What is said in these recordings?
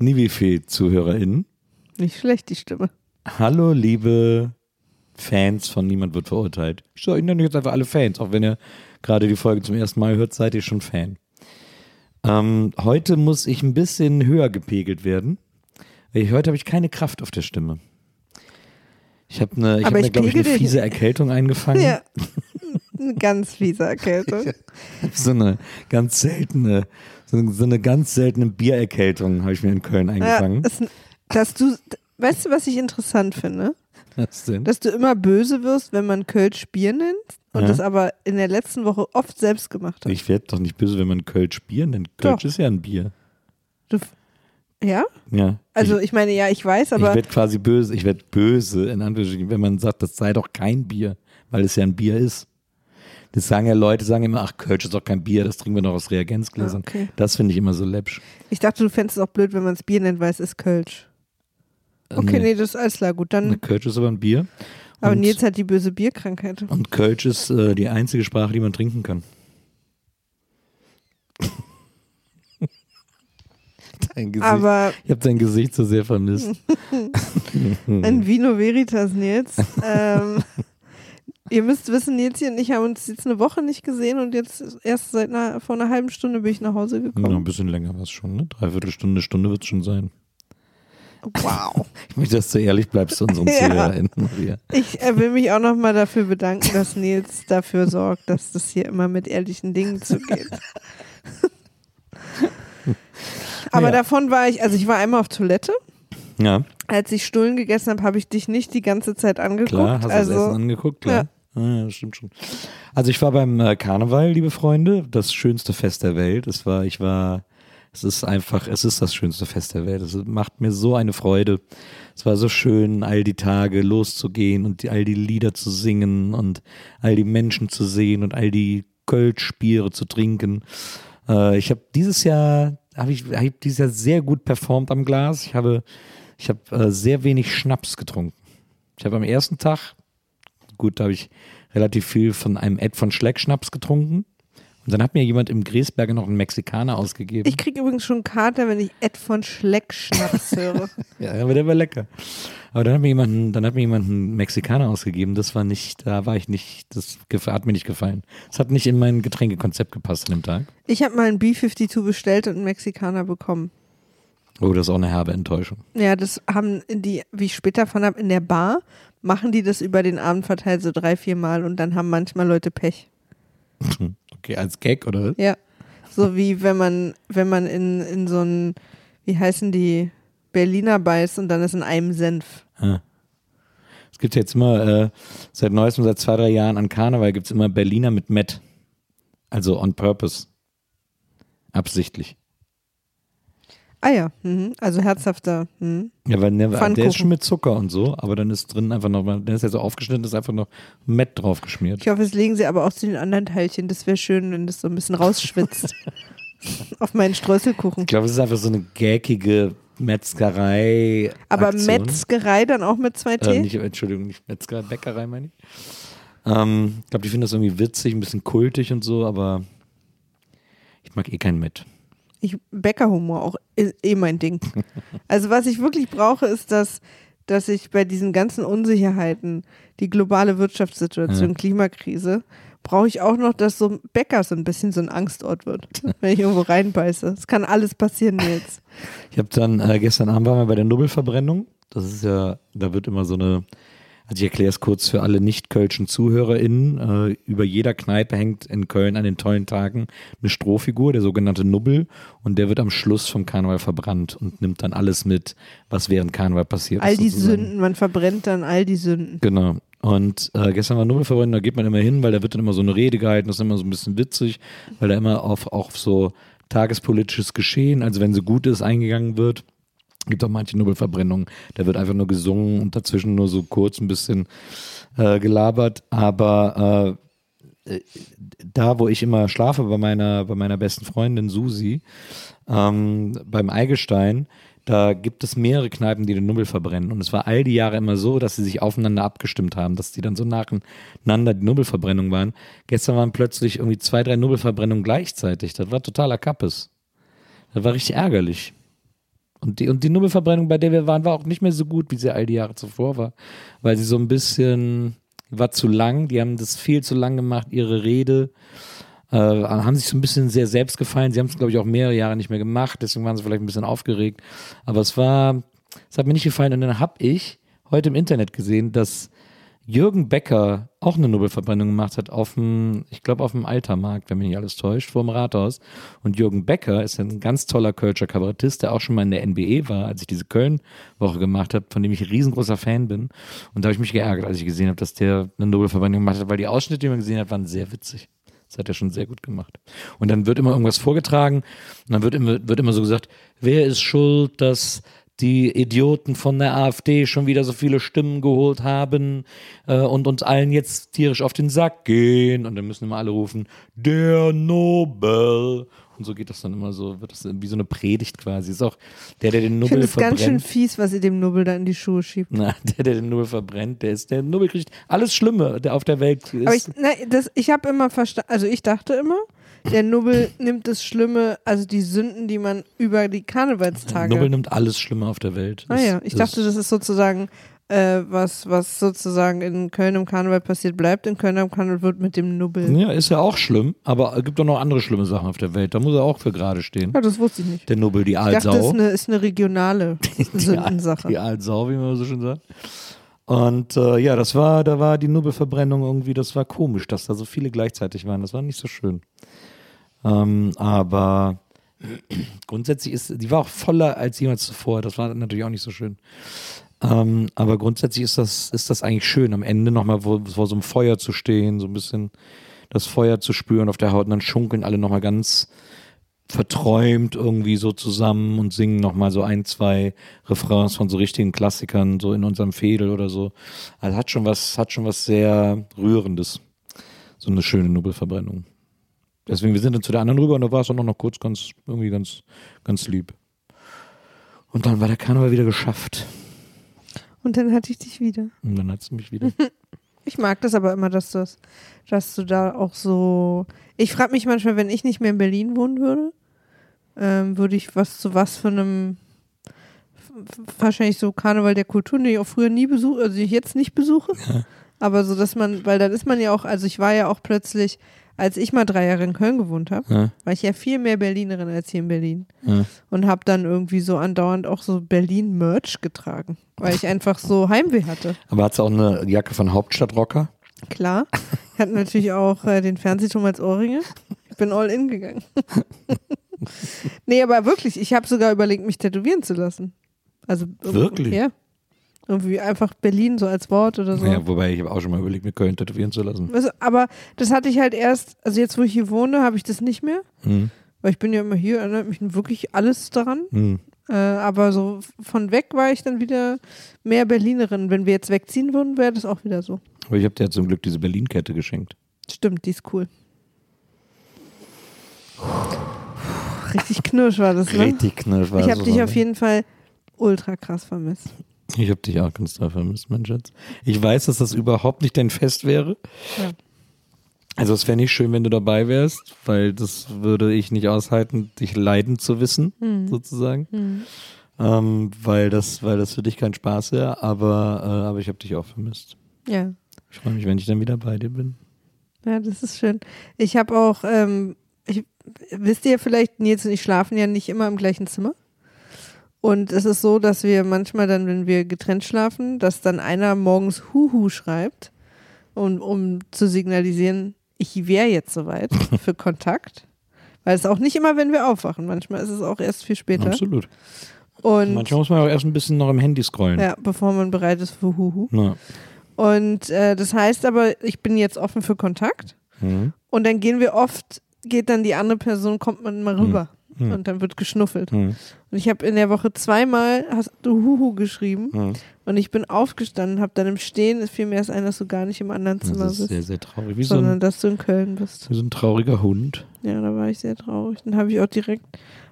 Nivefe-ZuhörerInnen. Nicht schlecht, die Stimme. Hallo, liebe Fans von Niemand wird verurteilt. Ich sage Ihnen jetzt einfach alle Fans, auch wenn ihr gerade die Folge zum ersten Mal hört, seid ihr schon Fan. Ähm, heute muss ich ein bisschen höher gepegelt werden. Weil ich, heute habe ich keine Kraft auf der Stimme. Ich habe eine, ich hab eine, glaube ich, eine fiese Erkältung eingefangen. Ja. Eine ganz fiese Erkältung. So eine ganz seltene, so, so eine ganz seltene Biererkältung habe ich mir in Köln Ja, eingefangen. es, dass du, weißt du, was ich interessant finde? Was denn? Dass du immer böse wirst, wenn man Kölsch Bier nennt und Ja. das aber in der letzten Woche oft selbst gemacht hat. Ich werde doch nicht böse, wenn man Kölsch Bier nennt. Kölsch Doch. ist ja ein Bier. Du, ja? Ja. Also ich meine, ja, ich weiß, ich, ich aber werde quasi böse, ich werde böse, in Anführungsstrichen, wenn man sagt, das sei doch kein Bier, weil es ja ein Bier ist. Das sagen ja Leute, sagen immer, ach, Kölsch ist doch kein Bier, das trinken wir doch aus Reagenzgläsern. Ah, okay. Das finde ich immer so läppsch. ich dachte, du fändest es auch blöd, wenn man es Bier nennt, weil es ist Kölsch. Okay, nee, das ist alles klar, gut. Ne, Dann, Kölsch ist aber ein Bier. aber und, Nils hat die böse Bierkrankheit. und Kölsch ist äh, die einzige Sprache, die man trinken kann. Dein Gesicht. Aber ich habe dein Gesicht so sehr vermisst. ein Vino Veritas, Nils. ähm, ihr müsst wissen, Nils und ich haben uns jetzt eine Woche nicht gesehen und jetzt erst seit einer, vor einer halben Stunde bin ich nach Hause Ja, ein gekommen. bisschen länger war es schon, ne? Dreiviertel Stunde, Stunde wird es schon sein. Wow. Ich möchte, dass du ehrlich bleibst zu unseren Ja. ZuhörerInnen, Maria. Ich äh, will mich auch nochmal dafür bedanken, dass Nils dafür sorgt, dass das hier immer mit ehrlichen Dingen zugeht. Aber Ja. davon war ich, also ich war einmal auf Toilette. Ja, Als ich Stullen gegessen habe, habe ich dich nicht die ganze Zeit angeguckt. klar, hast du also, das Essen angeguckt, klar. Ja. Ja, stimmt schon. Also ich war beim äh, Karneval, liebe Freunde, das schönste Fest der Welt. Es war, ich war, es ist einfach, es ist das schönste Fest der Welt. Es macht mir so eine Freude. Es war so schön, all die Tage loszugehen und all die Lieder zu singen und all die Menschen zu sehen und all die Kölschbiere zu trinken. Äh, ich habe dieses Jahr, habe ich, hab dieses Jahr sehr gut performt am Glas. Ich habe, ich habe äh, sehr wenig Schnaps getrunken. Ich habe am ersten Tag, gut, da habe ich relativ viel von einem Ed von Schleck Schnaps getrunken. Und dann hat mir jemand im Gräsberger noch einen Mexikaner ausgegeben. Ich kriege übrigens schon Kater, wenn ich Ed von Schleck Schnaps höre. ja, aber der war lecker. Aber dann hat mir jemand, dann hat mir jemand einen Mexikaner ausgegeben. Das war nicht, da war ich nicht, das hat mir nicht gefallen. Das hat nicht in mein Getränkekonzept gepasst an dem Tag. Ich habe mal einen B-52 bestellt und einen Mexikaner bekommen. Oh, das ist auch eine herbe Enttäuschung. Ja, das haben die, wie ich später von habe, in der Bar machen die das über den Abend verteilt so drei, vier Mal und dann haben manchmal Leute Pech. Okay, als Gag oder? Ja. So wie wenn man, wenn man in, in so ein, wie heißen die, Berliner beißt und dann ist in einem Senf. Ah. Es gibt jetzt immer, äh, seit neuestem, seit zwei, drei Jahren an Karneval gibt es immer Berliner mit Met. Also on purpose. Absichtlich. Ah ja, mhm. also herzhafter. Mhm. Ja, weil der, der Pfannkuchen. ist schon mit Zucker und so, aber dann ist drin einfach noch, der ist ja so aufgeschnitten, ist einfach noch Met drauf geschmiert. Ich hoffe, es legen sie aber auch zu den anderen Teilchen. Das wäre schön, wenn das so ein bisschen rausschwitzt. Auf meinen Streuselkuchen. Ich glaube, es ist einfach so eine gackige Metzgerei. Aber Aktion. Metzgerei dann auch mit zwei T? Äh, nicht, Entschuldigung, nicht Metzgerei, Bäckerei meine ich. Ähm, ich glaube, die finden das irgendwie witzig, ein bisschen kultig und so, aber ich mag eh kein Met. Ich, Bäckerhumor auch eh eh mein Ding. Also was ich wirklich brauche, ist, dass, dass ich bei diesen ganzen Unsicherheiten, die globale Wirtschaftssituation, Ja. Klimakrise, brauche ich auch noch, dass so Bäcker so ein bisschen so ein Angstort wird, wenn ich irgendwo reinbeiße. Es kann alles passieren jetzt. Ich habe dann, äh, gestern Abend waren wir bei der Nobelverbrennung. Das ist ja, da wird immer so eine, also ich erkläre es kurz für alle nicht-kölschen ZuhörerInnen. Äh, über jeder Kneipe hängt in Köln an den tollen Tagen eine Strohfigur, der sogenannte Nubbel. Und der wird am Schluss vom Karneval verbrannt und nimmt dann alles mit, was während Karneval passiert All ist. die sozusagen. Sünden, man verbrennt dann all die Sünden. Genau. Und äh, gestern war Nubbelverbrennung, da geht man immer hin, weil da wird dann immer so eine Rede gehalten, das ist immer so ein bisschen witzig, weil da immer auf, auch auf so tagespolitisches Geschehen, also wenn so gut ist, eingegangen wird. Gibt auch manche Nubbelverbrennungen, da wird einfach nur gesungen und dazwischen nur so kurz ein bisschen äh, gelabert. Aber äh, da, wo ich immer schlafe, bei meiner, bei meiner besten Freundin Susi, ähm, beim Eigestein, da gibt es mehrere Kneipen, die den Nubbel verbrennen. Und es war all die Jahre immer so, dass sie sich aufeinander abgestimmt haben, dass die dann so nacheinander die Nubbelverbrennung waren. Gestern waren plötzlich irgendwie zwei, drei Nubbelverbrennungen gleichzeitig. Das war totaler Kappes. Das war richtig ärgerlich. Und die, und die Nubbelverbrennung, bei der wir waren, war auch nicht mehr so gut, wie sie all die Jahre zuvor war. Weil sie so ein bisschen, war zu lang, die haben das viel zu lang gemacht, ihre Rede. Äh, haben sich so ein bisschen sehr selbst gefallen. Sie haben es, glaube ich, auch mehrere Jahre nicht mehr gemacht, deswegen waren sie vielleicht ein bisschen aufgeregt. Aber es war, es hat mir nicht gefallen. Und dann habe ich heute im Internet gesehen, dass Jürgen Becker auch eine Nobelverbrennung gemacht hat auf dem, ich glaube, auf dem Altermarkt, wenn mich nicht alles täuscht, vor dem Rathaus. Und Jürgen Becker ist ein ganz toller Kölscher Kabarettist, der auch schon mal in der NBE war, als ich diese Köln-Woche gemacht habe, von dem ich ein riesengroßer Fan bin. Und da habe ich mich geärgert, als ich gesehen habe, dass der eine Nobelverbrennung gemacht hat, weil die Ausschnitte, die man gesehen hat, waren sehr witzig. Das hat er schon sehr gut gemacht. Und dann wird immer irgendwas vorgetragen und dann wird immer, wird immer so gesagt, wer ist schuld, dass die Idioten von der AfD schon wieder so viele Stimmen geholt haben äh, und uns allen jetzt tierisch auf den Sack gehen. Und dann müssen immer alle rufen, der Nobel. Und so geht das dann immer so, wird das wie so eine Predigt quasi. Ist auch der, der den Ich Nobel finde es ganz schön verbrennt. fies, was ihr dem Nubbel da in die Schuhe schiebt. Na, der, der den Nobel verbrennt, der ist der Nobel kriegt alles Schlimme, der auf der Welt ist. Aber ich, das, ich habe immer verstanden, also ich dachte immer, der Nubbel nimmt das Schlimme, also die Sünden, die man über die Karnevalstage. Nobel nimmt alles Schlimme auf der Welt. ah ja, ich dachte, das ist sozusagen äh, was, was sozusagen in Köln im Karneval passiert, bleibt in Köln im Karneval wird mit dem Nubbel. Ja, ist ja auch schlimm, aber es gibt doch noch andere schlimme Sachen auf der Welt. Da muss er auch für gerade stehen. Ja, das wusste ich nicht. Der Nobel, die Ich dachte, das ist eine, ist eine regionale Sündensache. Die Aalsau, wie man so schön sagt. Und äh, ja, das war, da war die Nobelverbrennung irgendwie, das war komisch, dass da so viele gleichzeitig waren. Das war nicht so schön. Ähm, aber grundsätzlich ist, die war auch voller als jemals zuvor. Das war natürlich auch nicht so schön. Ähm, aber grundsätzlich ist das, ist das eigentlich schön, am Ende nochmal vor, vor so einem Feuer zu stehen, so ein bisschen das Feuer zu spüren auf der Haut und dann schunkeln alle nochmal ganz verträumt irgendwie so zusammen und singen nochmal so ein, zwei Refrains von so richtigen Klassikern, so in unserem Fädel oder so. Also hat schon was, hat schon was sehr Rührendes. So eine schöne Nobelverbrennung. Deswegen, wir sind dann zu der anderen rüber und da war es auch noch kurz ganz, irgendwie ganz, ganz lieb. Und dann war der Karneval wieder geschafft. Und dann hatte ich dich wieder. Und dann hat es mich wieder. Ich mag das aber immer, dass, das, dass du da auch so. Ich frage mich manchmal, wenn ich nicht mehr in Berlin wohnen würde, ähm, würde ich was zu was für einem wahrscheinlich so Karneval der Kultur, den ich auch früher nie besuche, also den ich jetzt nicht besuche. Aber so, dass man, weil dann ist man ja auch, also ich war ja auch plötzlich, als ich mal drei Jahre in Köln gewohnt habe, Ja, war ich ja viel mehr Berlinerin als hier in Berlin. ja. Und habe dann irgendwie so andauernd auch so Berlin-Merch getragen, weil ich einfach so Heimweh hatte. Aber hat es auch eine Jacke von Hauptstadtrocker? Klar. Ich hatte natürlich auch äh, den Fernsehturm als Ohrringe. Ich bin all in gegangen. nee, aber wirklich, ich habe sogar überlegt, mich tätowieren zu lassen. Also Wirklich? Ja. Irgendwie einfach Berlin so als Wort oder so. Ja, wobei ich habe auch schon mal überlegt, mir Köln tätowieren zu lassen. Also, aber das hatte ich halt erst, also jetzt, wo ich hier wohne, habe ich das nicht mehr. Hm. Weil ich bin ja immer hier, erinnert mich wirklich alles daran. Hm. Äh, aber so von weg war ich dann wieder mehr Berlinerin. Wenn wir jetzt wegziehen würden, wäre das auch wieder so. Aber ich habe dir ja zum Glück diese Berlin-Kette geschenkt. Stimmt, die ist cool. Richtig knirsch war das, ne? Richtig knirsch war ich habe dich auf jeden Fall ultra krass vermisst. Ich habe dich auch ganz doll vermisst, mein Schatz. Ich weiß, dass das überhaupt nicht dein Fest wäre. Ja. Also es wäre nicht schön, wenn du dabei wärst, weil das würde ich nicht aushalten, dich leiden zu wissen, Hm. sozusagen. Ähm, weil das, weil das für dich kein Spaß wäre, aber, äh, aber ich habe dich auch vermisst. Ja. Ich freue mich, wenn ich dann wieder bei dir bin. Ja, das ist schön. Ich habe auch, ähm, ich, wisst ihr vielleicht, Nils und ich schlafen ja nicht immer im gleichen Zimmer. Und es ist so, dass wir manchmal dann, wenn wir getrennt schlafen, dass dann einer morgens Huhu schreibt, um, um zu signalisieren, ich wäre jetzt soweit für Kontakt. Weil es auch nicht immer, wenn wir aufwachen. Manchmal ist es auch erst viel später. Absolut. Und Manchmal muss man auch erst ein bisschen noch im Handy scrollen. ja, bevor man bereit ist für Huhu. Na. Und äh, das heißt aber, ich bin jetzt offen für Kontakt. Mhm. Und dann gehen wir oft, geht dann die andere Person, kommt man mal rüber. Mhm. Und dann wird geschnuffelt. Mhm. Und ich habe in der Woche zweimal hast du Huhu geschrieben. Mhm. Und ich bin aufgestanden, habe dann im Stehen, es fiel mir erst ein, dass du gar nicht im anderen Zimmer Das ist bist. sehr, sehr traurig. Wie so, sondern ein, dass du in Köln bist. wie so ein trauriger Hund. Ja, da war ich sehr traurig. Dann habe ich auch direkt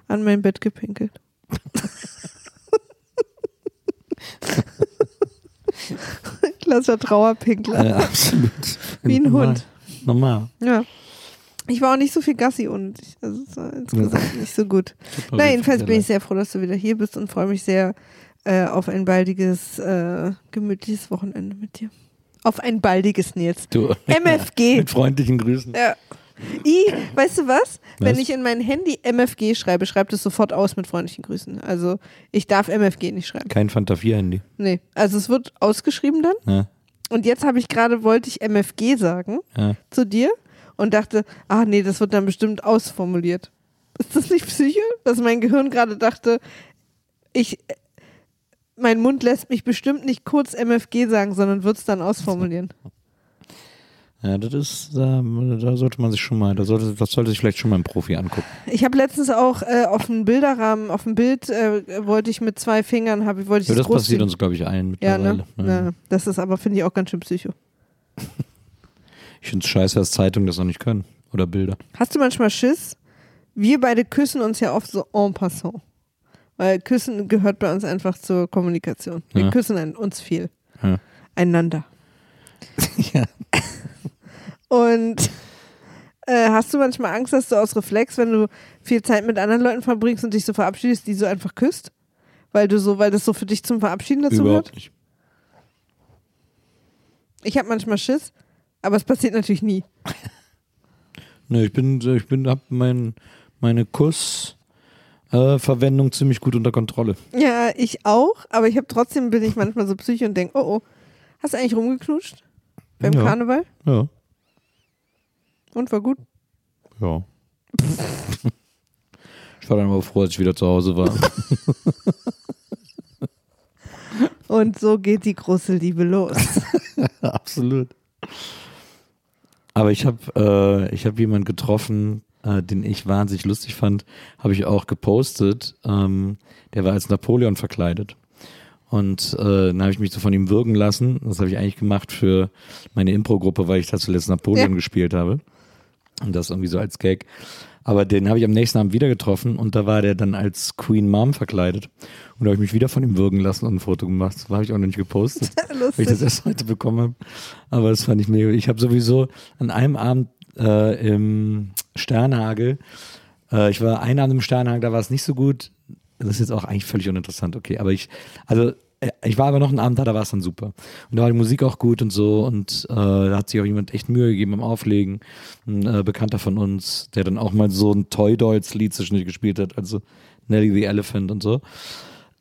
an mein Bett gepinkelt. Klassischer Trauerpinkler. Äh, absolut. Wie ein Normal. Hund. Normal. Ja. Ich war auch nicht so viel Gassi und ich, also es war insgesamt nicht so gut. Na, jedenfalls Fall bin ich sehr froh, dass du wieder hier bist und freue mich sehr äh, auf ein baldiges, äh, gemütliches Wochenende mit dir. Auf ein baldiges, Nils. Du, MFG. Mit freundlichen Grüßen. Ja. I, weißt du was? Wenn Was? ich in mein Handy MFG schreibe, schreibt es sofort aus mit freundlichen Grüßen. Also ich darf MFG nicht schreiben. Kein Fanta 4 Handy. Nee. Also es wird ausgeschrieben dann. Ja, Und jetzt habe ich gerade, wollte ich MFG sagen ja. zu dir und dachte, ah nee, das wird dann bestimmt ausformuliert. Ist das nicht Psyche? Dass mein Gehirn gerade dachte, ich, mein Mund lässt mich bestimmt nicht kurz MFG sagen, sondern wird es dann ausformulieren. ja das ist, da, da sollte man sich schon mal, da sollte, das sollte sich vielleicht schon mal ein Profi angucken. Ich habe letztens auch äh, auf dem Bilderrahmen, auf dem Bild äh, wollte ich mit zwei Fingern, habe wollte ich Ja, das passiert ziehen. uns, glaube ich, allen Ja, mittlerweile. ne? Ja. Das ist aber, finde ich, auch ganz schön psycho. Ich finde es scheiße, dass Zeitungen das noch nicht können. Oder Bilder. Hast du manchmal Schiss? Wir beide küssen uns ja oft so en passant. Weil Küssen gehört bei uns einfach zur Kommunikation. Wir Ja. küssen uns viel. Ja. Einander. ja. Und äh, hast du manchmal Angst, dass du aus Reflex, wenn du viel Zeit mit anderen Leuten verbringst und dich so verabschiedest, die so einfach küsst? Weil du so, weil das so für dich zum Verabschieden dazu Überhaupt gehört? nicht. Ich habe manchmal Schiss, aber es passiert natürlich nie. Ne, ich bin, ich bin, hab mein, meine Kussverwendung äh, ziemlich gut unter Kontrolle. Ja, ich auch, aber ich habe trotzdem bin ich manchmal so psychisch und denke, oh oh, hast du eigentlich rumgeknutscht beim Ja. Karneval? Ja. Und war gut? Ja. ich war dann aber froh, als ich wieder zu Hause war. Und so geht die große Liebe los. Absolut. Aber ich habe äh, ich hab jemanden getroffen, äh, den ich wahnsinnig lustig fand, habe ich auch gepostet. Ähm, der war als Napoleon verkleidet. Und äh, dann habe ich mich so von ihm würgen lassen. Das habe ich eigentlich gemacht für meine Impro-Gruppe, weil ich da zuletzt Napoleon Ja. gespielt habe. Und das irgendwie so als Gag. Aber den habe ich am nächsten Abend wieder getroffen und da war der dann als Queen Mom verkleidet. Und da habe ich mich wieder von ihm würgen lassen und ein Foto gemacht. Das habe ich auch noch nicht gepostet weil ich das erst heute bekommen habe. Aber das fand ich mega. Ich habe sowieso an einem Abend äh, im Sternhagel, äh, ich war einen Abend im Sternhagel, da war es nicht so gut. Das ist jetzt auch eigentlich völlig uninteressant, okay. Aber ich, also ich war aber noch einen Abend da, da war es dann super. Und da war die Musik auch gut und so. Und äh, da hat sich auch jemand echt Mühe gegeben beim Auflegen. Ein äh, Bekannter von uns, der dann auch mal so ein Toy Dolls Lied zwischendurch gespielt hat, also Nelly the Elephant und so.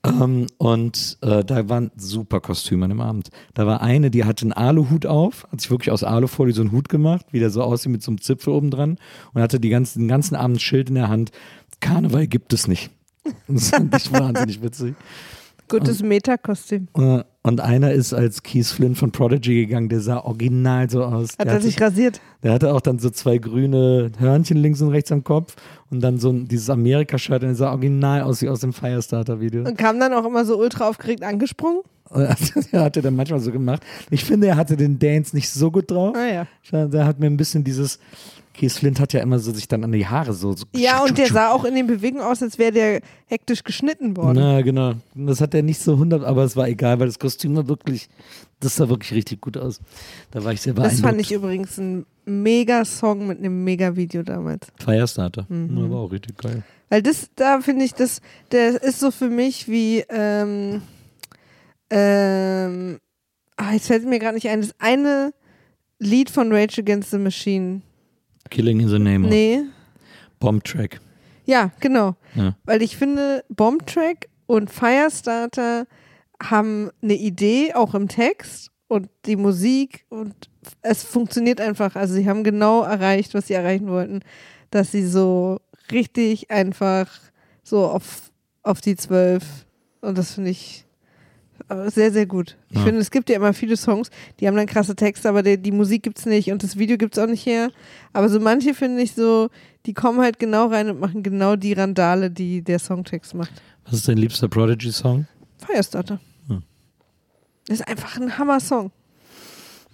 Ähm, und äh, da waren super Kostüme an dem Abend. Da war eine, die hatte einen Aluhut auf, hat sich wirklich aus Alufolie so einen Hut gemacht, wie der so aussieht mit so einem Zipfel oben dran und hatte die ganzen, den ganzen Abend ein Schild in der Hand. Karneval gibt es nicht. Das fand ich wahnsinnig witzig. Gutes Metakostüm. Äh, Und einer ist als Keith Flynn von Prodigy gegangen, der sah original so aus. Hat der, er sich rasiert? der hatte auch dann so zwei grüne Hörnchen links und rechts am Kopf und dann so ein, dieses Amerika-Shirt und der sah original aus wie aus dem Firestarter-Video. Und kam dann auch immer so ultra aufgeregt angesprungen? er hatte dann manchmal so gemacht. Ich finde, er hatte den Dance nicht so gut drauf. Ah ja. Der hat mir ein bisschen dieses, Keith Flint hat ja immer so sich dann an die Haare so. so Ja, und der sah auch in den Bewegungen aus, als wäre der hektisch geschnitten worden. Na, genau. Das hat er nicht so 100, aber es war egal, weil das Kostüm war wirklich, das sah wirklich richtig gut aus. Da war ich sehr beeindruckt. das fand ich übrigens ein mega Song mit einem mega Video damals. Firestarter. Mhm. Ja, war auch richtig geil. Weil das, da finde ich, das, der ist so für mich wie, ähm, ähm, ah, jetzt fällt mir gerade nicht ein, das eine Lied von Rage Against the Machine. Killing in the Name of. Nee. Bomb Track. Ja, genau. Ja. Weil ich finde, Bomb Track und Firestarter haben eine Idee, auch im Text und die Musik und es funktioniert einfach. Also sie haben genau erreicht, was sie erreichen wollten, dass sie so richtig einfach so auf, auf die zwölf und das finde ich äh, sehr, sehr gut. Ich Ja. finde, es gibt ja immer viele Songs, die haben dann krasse Texte, aber die, die Musik gibt's nicht und das Video gibt's auch nicht her. Aber so manche finde ich so, die kommen halt genau rein und machen genau die Randale, die der Songtext macht. Was ist dein liebster Prodigy-Song? Firestarter. Hm. Das ist einfach ein Hammer-Song.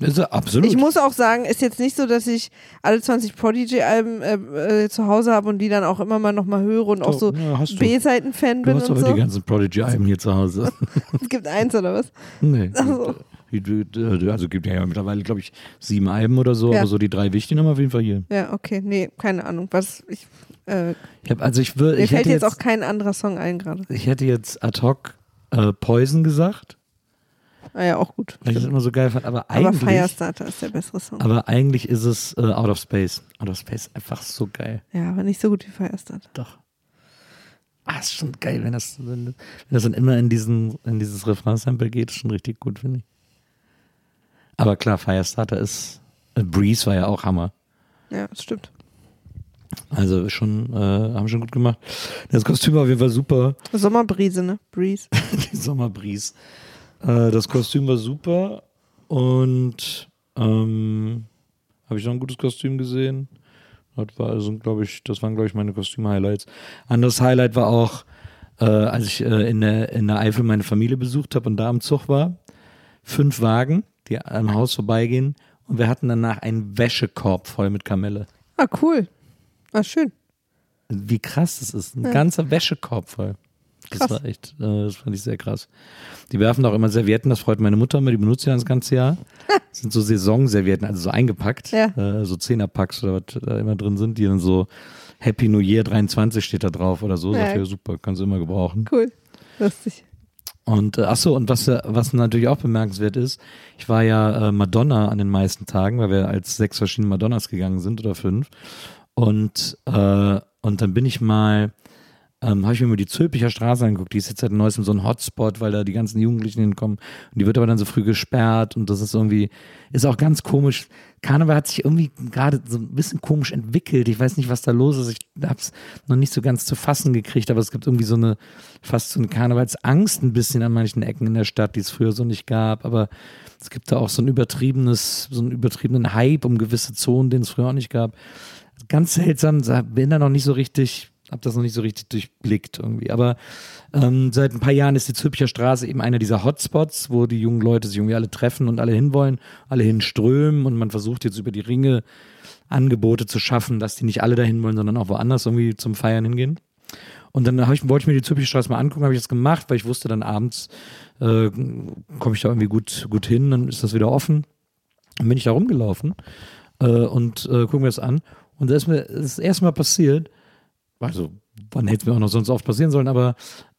Er absolut. Ich muss auch sagen, ist jetzt nicht so, dass ich alle 20 Prodigy-Alben äh, äh, zu Hause habe und die dann auch immer mal nochmal höre und auch so Ja, hast du. B-Seiten-Fan Du bin hast und aber so. die ganzen Prodigy-Alben hier zu Hause. Es gibt eins oder was? nee. Ach so. Die- die- die- Also gibt ja mittlerweile, glaube ich, sieben Alben oder so, Ja. aber so die drei wichtigen haben wir auf jeden Fall hier. Ja, okay. Nee, keine Ahnung. Was ich, äh, Ich hab, also ich würde, mir ich fällt hätte jetzt, jetzt, auch kein anderer Song ein gerade. ich hätte jetzt ad hoc äh, Poison gesagt, Ah ja, auch gut. weil ich das immer so geil fand, aber Aber eigentlich, Firestarter ist der bessere Song. aber eigentlich ist es äh, Out of Space. Out of Space einfach so geil. ja, aber nicht so gut wie Firestarter. Doch. Ah, ist schon geil, wenn das, wenn, wenn das dann immer in, diesen, in dieses Refrain-Sample geht, ist schon richtig gut, finde ich. Aber klar, Firestarter ist, äh, Breeze war ja auch Hammer. Ja, das stimmt. Also schon, äh, haben schon gut gemacht. Das Kostüm war auf jeden Fall super. Sommerbrise, ne? Breeze. Die Sommerbries. Äh, das Kostüm war super und ähm, habe ich noch ein gutes Kostüm gesehen. Das war also, glaube ich, das waren, glaube ich, meine Kostüm-Highlights. Anderes Highlight war auch, äh, als ich äh, in, der, in der Eifel meine Familie besucht habe und da am Zug war. Fünf Wagen, die am Haus vorbeigehen und wir hatten danach einen Wäschekorb voll mit Kamelle. Ah, cool. Ah, schön. Wie krass das ist. Ein Ja. ganzer Wäschekorb voll. Das Krass. war echt, äh, das fand ich sehr krass. Die werfen auch immer Servietten, das freut meine Mutter immer, die benutzt ja das ganze Jahr. Das sind so Saisonservietten, also so eingepackt, Ja. äh, so Zehnerpacks oder was da immer drin sind, die dann so Happy New Year 23 steht da drauf oder so. Ja. Ja, super, kannst du immer gebrauchen. Cool. Lustig. Und äh, ach so, und was, was natürlich auch bemerkenswert ist, ich war ja äh, Madonna an den meisten Tagen, weil wir als sechs verschiedene Madonnas gegangen sind oder fünf. Und, äh, und dann bin ich mal, ähm, habe ich mir mal die Zülpicher Straße angeguckt. Die ist jetzt seit neuestem so ein Hotspot, weil da die ganzen Jugendlichen hinkommen. Und die wird aber dann so früh gesperrt und das ist irgendwie, ist auch ganz komisch. Karneval hat sich irgendwie gerade so ein bisschen komisch entwickelt. Ich weiß nicht, was da los ist. Ich habe es noch nicht so ganz zu fassen gekriegt, aber es gibt irgendwie so eine, fast so eine Karnevalsangst ein bisschen an manchen Ecken in der Stadt, die es früher so nicht gab. Aber es gibt da auch so ein übertriebenes, so einen übertriebenen Hype um gewisse Zonen, den es früher auch nicht gab. Ganz seltsam, bin da noch nicht so richtig, habe das noch nicht so richtig durchblickt irgendwie. Aber ähm, seit ein paar Jahren ist die Zülpicher Straße eben einer dieser Hotspots, wo die jungen Leute sich irgendwie alle treffen und alle hinwollen, alle hinströmen und man versucht jetzt über die Ringe Angebote zu schaffen, dass die nicht alle dahin wollen, sondern auch woanders irgendwie zum Feiern hingehen. Und dann ich, wollte ich mir die Zülpicher Straße mal angucken, habe ich das gemacht, weil ich wusste, dann abends äh, komme ich da irgendwie gut, gut hin, dann ist das wieder offen. Dann bin ich da rumgelaufen äh, und äh, gucken wir das an. Und da ist mir das erste Mal passiert, also wann hätte es mir auch noch sonst oft passieren sollen, aber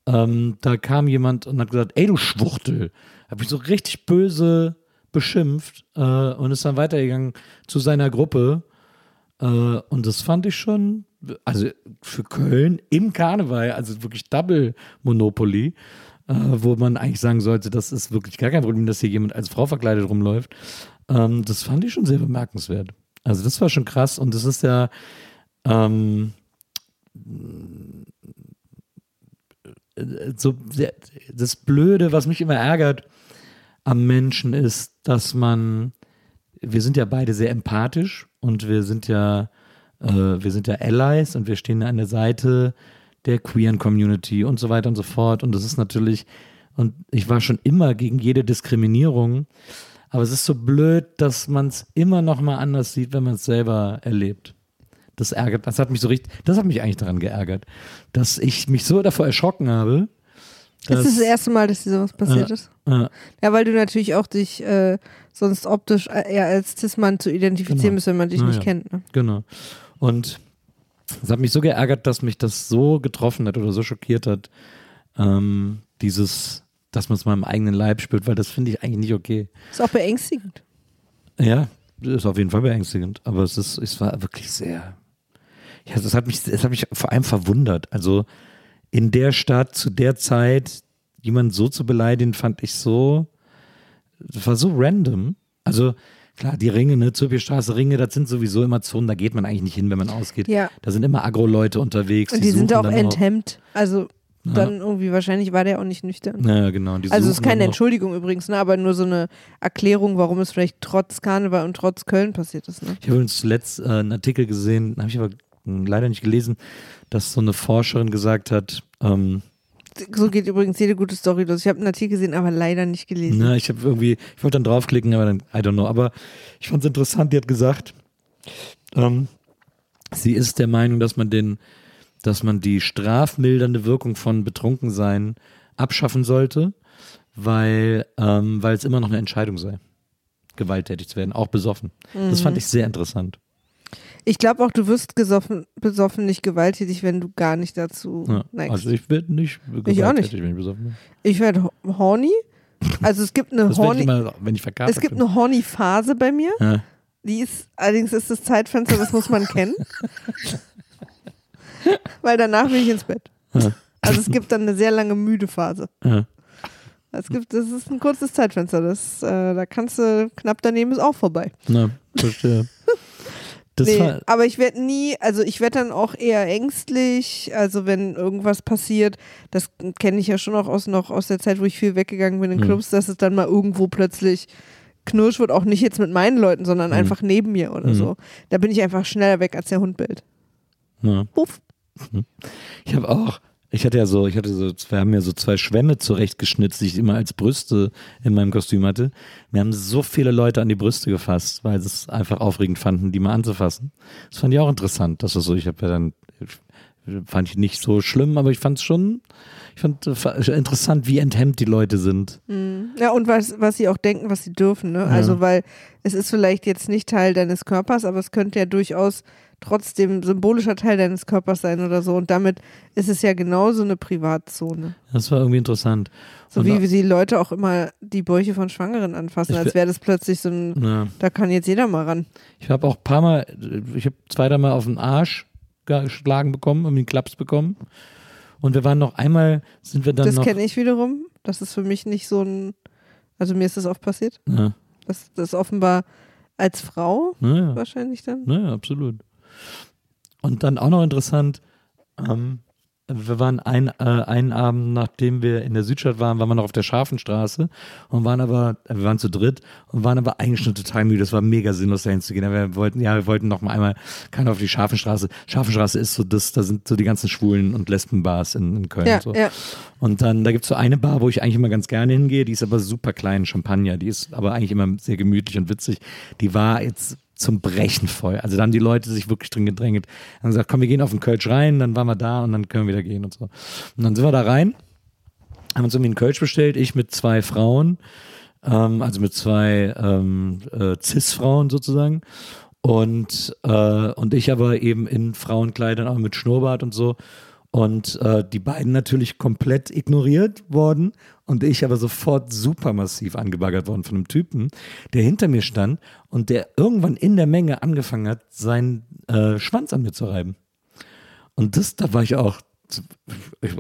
ähm, da kam jemand und hat gesagt, ey du Schwuchtel, hat mich so richtig böse beschimpft äh, und ist dann weitergegangen zu seiner Gruppe äh, und das fand ich schon, also für Köln im Karneval, also wirklich Double Monopoly, äh, wo man eigentlich sagen sollte, das ist wirklich gar kein Problem, dass hier jemand als Frau verkleidet rumläuft. Ähm, das fand ich schon sehr bemerkenswert. Also das war schon krass und das ist ja ähm, so das Blöde, was mich immer ärgert am Menschen ist, dass man, wir sind ja beide sehr empathisch und wir sind ja, äh, wir sind ja Allies und wir stehen an der Seite der queeren Community und so weiter und so fort. Und das ist natürlich, und ich war schon immer gegen jede Diskriminierung, aber es ist so blöd, dass man es immer noch mal anders sieht, wenn man es selber erlebt. Das ärgert, das hat mich so richtig, das hat mich eigentlich daran geärgert, dass ich mich so davor erschrocken habe. Das ist das erste Mal, dass dir sowas passiert ist. Ja, Ja, weil du natürlich auch dich äh, sonst optisch eher als Cis-Mann zu identifizieren Genau. bist, wenn man dich Na nicht ja. kennt. Ne? genau. Und es hat mich so geärgert, dass mich das so getroffen hat oder so schockiert hat, ähm, dieses, dass man es mal im eigenen Leib spürt, weil das finde ich eigentlich nicht okay. Ist auch beängstigend. Ja, ist auf jeden Fall beängstigend, aber es ist, es war wirklich sehr, ja, das hat mich, es hat mich vor allem verwundert. Also in der Stadt zu der Zeit jemanden so zu beleidigen, fand ich so, das war so random. Also klar, die Ringe, ne, Zürpierstraße Ringe, das sind sowieso immer Zonen, da geht man eigentlich nicht hin, wenn man ausgeht. Ja. Da sind immer Agro-Leute unterwegs. Und die, sind suchen auch enthemmt. Also Ja. dann irgendwie, wahrscheinlich war der auch nicht nüchtern. Ja, genau. Die Also es ist keine auch- Entschuldigung übrigens, ne, aber nur so eine Erklärung, warum es vielleicht trotz Karneval und trotz Köln passiert ist. Ne? Ich habe übrigens zuletzt äh, einen Artikel gesehen, habe ich aber leider nicht gelesen, dass so eine Forscherin gesagt hat, ähm, So geht übrigens jede gute Story los. Ich habe einen Artikel gesehen, aber leider nicht gelesen. Na, ich habe irgendwie, ich wollte dann draufklicken, aber dann, I don't know. Aber ich fand es interessant, die hat gesagt, ähm, sie ist der Meinung, dass man den, dass man die strafmildernde Wirkung von Betrunkensein abschaffen sollte, weil, ähm, weil es immer noch eine Entscheidung sei, gewalttätig zu werden, auch besoffen. Das Mhm. fand ich sehr interessant. Ich glaube auch, du wirst gesoffen, besoffen nicht gewalttätig, wenn du gar nicht dazu Ja, neigst. also ich werde nicht Ich auch gewalttätig, nicht. wenn ich besoffen bin. Ich werde ho- horny. Also es gibt eine Das werde ich horny, immer, wenn ich es gibt bin. eine horny Phase bei mir. Ja. Die ist, allerdings ist das Zeitfenster, das muss man kennen. Weil danach will ich ins Bett. Ja. Also es gibt dann eine sehr lange müde Phase. Ja. Es gibt, das ist ein kurzes Zeitfenster. Das, äh, da kannst du knapp daneben ist auch vorbei. Na, verstehe. Das nee, war, aber ich werde nie, also ich werde dann auch eher ängstlich, also wenn irgendwas passiert, das kenne ich ja schon auch aus noch aus der Zeit, wo ich viel weggegangen bin in Hm. Clubs, dass es dann mal irgendwo plötzlich knirsch wird, auch nicht jetzt mit meinen Leuten, sondern Hm. einfach neben mir oder Hm. so. Da bin ich einfach schneller weg als der Hund bellt. na. Puff. Ich habe auch, ich hatte ja so, ich hatte so, wir haben ja so zwei Schwämme zurechtgeschnitzt, die ich immer als Brüste in meinem Kostüm hatte. Mir haben so viele Leute an die Brüste gefasst, weil sie es einfach aufregend fanden, die mal anzufassen. Das fand ich auch interessant, dass das so, ich habe ja dann, fand ich nicht so schlimm, aber ich fand es schon, ich fand äh, interessant, wie enthemmt die Leute sind. Ja, und was, was sie auch denken, was sie dürfen, ne? Also, weil es ist vielleicht jetzt nicht Teil deines Körpers, aber es könnte ja durchaus trotzdem symbolischer Teil deines Körpers sein oder so. Und damit ist es ja genauso eine Privatzone. Das war irgendwie interessant. So Und wie auch- sie Leute auch immer die Bäuche von Schwangeren anfassen, als wäre das plötzlich so ein, Ja. da kann jetzt jeder mal ran. Ich habe auch ein paar Mal, ich habe zwei, dreimal auf den Arsch geschlagen bekommen, irgendwie einen Klaps bekommen. Und wir waren noch einmal, sind wir dann das kenne ich wiederum. Das ist für mich nicht so ein, also mir ist das oft passiert. Ja, Das, das offenbar als Frau ja, wahrscheinlich dann. ja, absolut. Und dann auch noch interessant, ähm, wir waren ein, äh, einen Abend, nachdem wir in der Südstadt waren, waren wir noch auf der Scharfenstraße und waren aber, äh, wir waren zu dritt und waren aber eigentlich schon total müde. Es war mega sinnlos, dahin zu gehen. Aber Wir wollten, ja, wir wollten noch mal einmal, keine auf die Scharfenstraße. Scharfenstraße ist so das, da sind so die ganzen Schwulen- und Lesbenbars in, in Köln. Ja, so. ja. Und dann, da gibt's so eine Bar, wo ich eigentlich immer ganz gerne hingehe, die ist aber super klein, Champagner, die ist aber eigentlich immer sehr gemütlich und witzig. Die war jetzt zum Brechen voll. Also da haben die Leute sich wirklich drin gedrängelt. Haben gesagt, komm, wir gehen auf den Kölsch rein, dann waren wir da und dann können wir wieder gehen und so. Und dann sind wir da rein, haben uns irgendwie einen Kölsch bestellt, ich mit zwei Frauen, ähm, also mit zwei ähm, äh, Cis-Frauen sozusagen. Und, äh, und ich aber eben in Frauenkleidern, auch mit Schnurrbart und so. Und äh, die beiden natürlich komplett ignoriert worden und ich aber sofort super massiv angebaggert worden von einem Typen, der hinter mir stand und der irgendwann in der Menge angefangen hat, seinen äh, Schwanz an mir zu reiben. Und das, da war ich auch,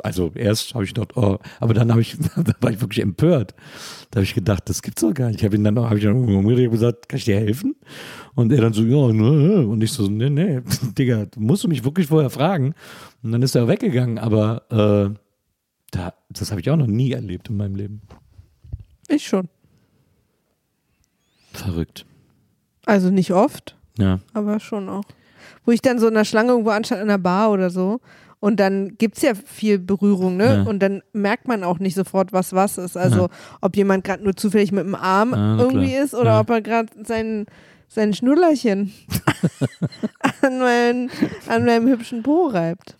also erst habe ich gedacht, oh, aber dann habe ich, da war ich wirklich empört. Da habe ich gedacht, das gibt's doch gar nicht. Ich habe ihn dann, habe ich dann umgedreht und gesagt, kann ich dir helfen? Und er dann so, ja, ne, und ich so, nee, nee, Digga, musst du mich wirklich vorher fragen? Und dann ist er weggegangen, aber äh, da, das habe ich auch noch nie erlebt in meinem Leben. Ich schon. Verrückt. Also nicht oft, Ja. aber schon auch. Wo ich dann so in der Schlange irgendwo anstand in einer Bar oder so. Und dann gibt es ja viel Berührung, ne? Ja. Und dann merkt man auch nicht sofort, was was ist. Also Ja. ob jemand gerade nur zufällig mit dem Arm Ah, na irgendwie klar. ist oder Ja. ob er gerade seinen, sein Schnullerchen an, mein, an meinem hübschen Po reibt.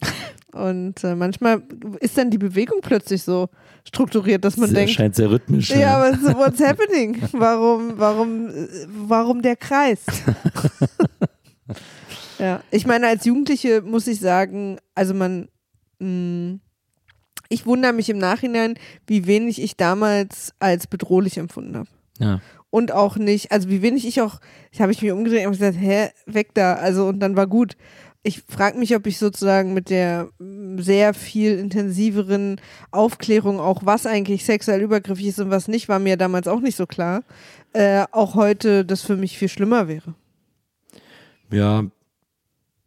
Und äh, manchmal ist dann die Bewegung plötzlich so strukturiert, dass man Das denkt, scheint sehr rhythmisch. ja, aber so, what's happening? Warum, warum, warum der Kreis? ja, ich meine, als Jugendliche muss ich sagen, also man, mh, ich wundere mich im Nachhinein, wie wenig ich damals als bedrohlich empfunden habe. ja. Und auch nicht, also wie wenig ich auch, ich habe ich mich umgedreht und gesagt, hä, weg da, also und dann war gut. Ich frage mich, ob ich sozusagen mit der mm, sehr viel intensiveren Aufklärung, auch was eigentlich sexuell übergriffig ist und was nicht, war mir damals auch nicht so klar, äh, auch heute das für mich viel schlimmer wäre. Ja,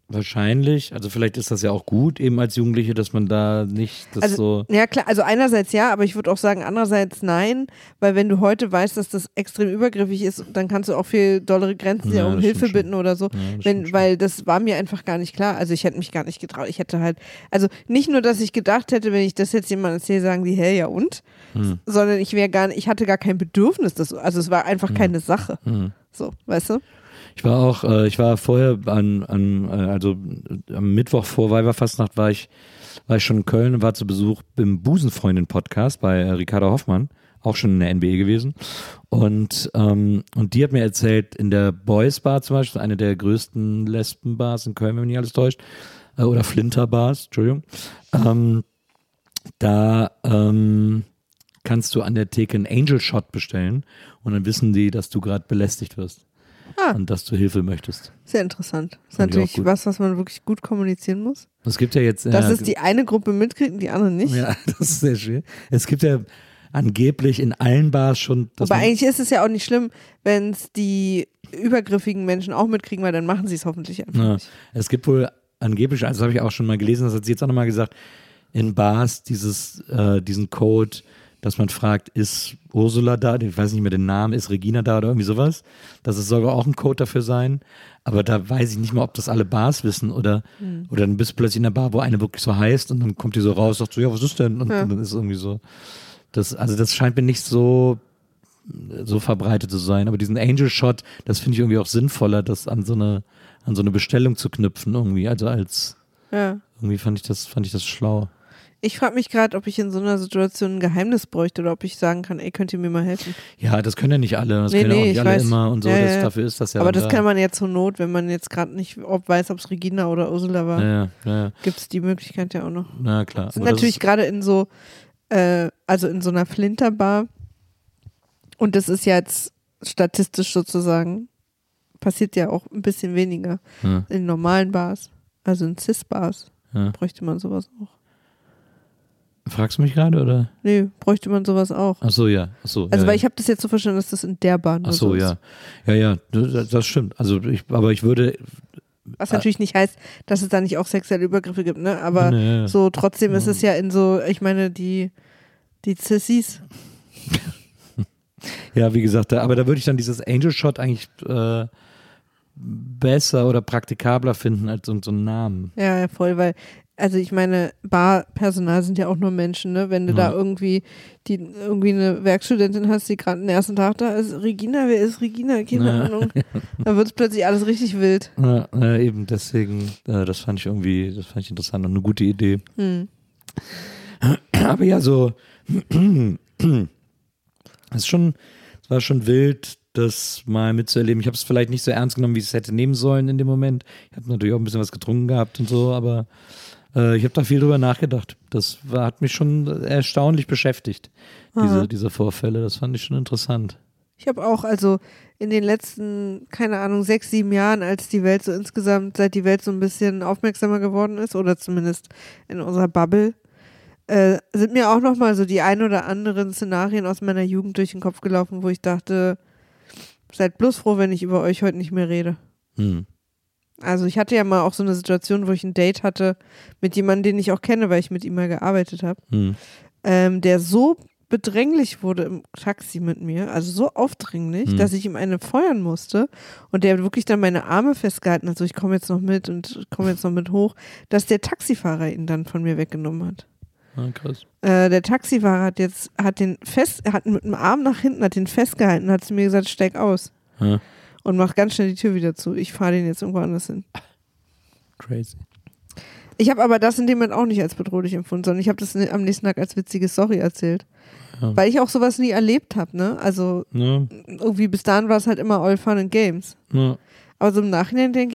wahrscheinlich. Also vielleicht ist das ja auch gut, eben als Jugendliche, dass man da nicht das Also, so. ja klar, also einerseits ja, aber ich würde auch sagen, andererseits nein, weil wenn du heute weißt, dass das extrem übergriffig ist, dann kannst du auch viel dollere Grenzen ja, um Hilfe stimmt schon. bitten oder so. Ja, das wenn, weil das war mir einfach gar nicht klar. Also ich hätte mich gar nicht getraut. Ich hätte halt, also nicht nur, dass ich gedacht hätte, wenn ich das jetzt jemandem erzähle, sagen die, hä, ja und? Hm. Sondern ich wäre gar nicht, ich hatte gar kein Bedürfnis, das, also es war einfach keine Sache. Hm. So, weißt du? Ich war auch, äh, ich war vorher an, an äh, also äh, am Mittwoch vor Weiberfastnacht war ich, war ich schon in Köln und war zu Besuch im Busenfreundin-Podcast bei äh, Ricarda Hoffmann, auch schon in der NBA gewesen. Und, ähm, und die hat mir erzählt, in der Boys Bar zum Beispiel, eine der größten Lesbenbars in Köln, wenn mich nicht alles täuscht, äh, oder Flinterbars, Entschuldigung, ähm, da ähm, kannst du an der Theke einen Angel Shot bestellen und dann wissen die, dass du gerade belästigt wirst Ah. und dass du Hilfe möchtest. Sehr interessant. Das ist Fand ich auch natürlich gut. was, was man wirklich gut kommunizieren muss. Es gibt ja jetzt. Dass ja, es die eine Gruppe mitkriegt und die andere nicht. Ja, das ist sehr schön. Es gibt ja angeblich in allen Bars schon. dass man- eigentlich ist es ja auch nicht schlimm, wenn es die übergriffigen Menschen auch mitkriegen, weil dann machen sie es hoffentlich einfach Ja, nicht. es gibt wohl angeblich, also das habe ich auch schon mal gelesen, das hat sie jetzt auch nochmal gesagt, in Bars dieses, äh, diesen Code, dass man fragt, ist Ursula da? Ich weiß nicht mehr den Namen, ist Regina da oder irgendwie sowas? Das soll auch ein Code dafür sein. Aber da weiß ich nicht mehr, ob das alle Bars wissen oder, Hm. oder dann bist du plötzlich in der Bar, wo eine wirklich so heißt und dann kommt die so raus, sagt so, ja, was ist denn? Und, Ja. und dann ist es irgendwie so. Das, also das scheint mir nicht so so verbreitet zu sein. Aber diesen Angel Shot, das finde ich irgendwie auch sinnvoller, das an so eine an so eine Bestellung zu knüpfen irgendwie. Also als Ja. irgendwie fand ich das fand ich das schlau. Ich frage mich gerade, ob ich in so einer Situation ein Geheimnis bräuchte oder ob ich sagen kann, ey, könnt ihr mir mal helfen? Ja, das können ja nicht alle. Das Nee, können ja nee, auch ich nicht alle weiß. immer und so. Ja, das, ja. Dafür ist das ja. Aber das da. kann man ja zur Not, wenn man jetzt gerade nicht ob weiß, ob es Regina oder Ursula war, Ja, ja, ja, ja. gibt es die Möglichkeit ja auch noch. Na klar. sind natürlich gerade in so, äh, also in so einer Flinterbar. Und das ist jetzt statistisch sozusagen, passiert ja auch ein bisschen weniger Ja, in normalen Bars. Also in Cis-Bars ja. bräuchte man sowas auch. Fragst du mich gerade oder? Nee, bräuchte man sowas auch. Ach so, ja. Ach so. Also ja, weil ja. ich habe das jetzt so verstanden, dass das in der Bahn Ach so, ist. ja. Ja, ja, das, das stimmt. Also ich, aber ich würde. Was natürlich nicht heißt, dass es da nicht auch sexuelle Übergriffe gibt, ne? Aber Nee. so trotzdem ist es ja in so, ich meine, die, die Cissies. Ja, wie gesagt, da, aber da würde ich dann dieses Angel Shot eigentlich äh, besser oder praktikabler finden als so, so einen Namen. Ja, ja, voll, weil, also ich meine, Barpersonal sind ja auch nur Menschen, ne? Wenn du Ja. da irgendwie die irgendwie eine Werkstudentin hast, die gerade den ersten Tag da ist, Regina, wer ist Regina? Keine Ja. Ahnung. Dann wird es plötzlich alles richtig wild. Ja, äh, eben deswegen, äh, das fand ich irgendwie, das fand ich interessant und eine gute Idee. Hm. Aber ja, so, es ist schon, es war schon wild, das mal mitzuerleben. Ich habe es vielleicht nicht so ernst genommen, wie ich es hätte nehmen sollen in dem Moment. Ich habe natürlich auch ein bisschen was getrunken gehabt und so, aber äh, ich habe da viel drüber nachgedacht. Das war, hat mich schon erstaunlich beschäftigt, Aha. diese, diese Vorfälle. Das fand ich schon interessant. Ich habe auch, also in den letzten, keine Ahnung, sechs, sieben Jahren, als die Welt so insgesamt, seit die Welt so ein bisschen aufmerksamer geworden ist, oder zumindest in unserer Bubble, äh, sind mir auch nochmal so die ein oder anderen Szenarien aus meiner Jugend durch den Kopf gelaufen, wo ich dachte, seid bloß froh, wenn ich über euch heute nicht mehr rede. Hm. Also ich hatte ja mal auch so eine Situation, wo ich ein Date hatte mit jemandem, den ich auch kenne, weil ich mit ihm mal gearbeitet habe, Hm. ähm, der so bedränglich wurde im Taxi mit mir, also so aufdringlich, Hm. dass ich ihm eine feuern musste und der wirklich dann meine Arme festgehalten hat, so ich komme jetzt noch mit und komme jetzt noch mit hoch, dass der Taxifahrer ihn dann von mir weggenommen hat. Ah, krass. Äh, der Taxifahrer hat jetzt, hat den fest, hat mit dem Arm nach hinten, hat den festgehalten, hat zu mir gesagt, steig aus. Ja. Und macht ganz schnell die Tür wieder zu. Ich fahre den jetzt irgendwo anders hin. Crazy. Ich habe aber das in dem Moment auch nicht als bedrohlich empfunden, sondern ich habe das am nächsten Tag als witzige Story erzählt. Ja. Weil ich auch sowas nie erlebt habe, ne? Also Ja, irgendwie bis dahin war es halt immer all fun and games. ja. Aber so im Nachhinein denke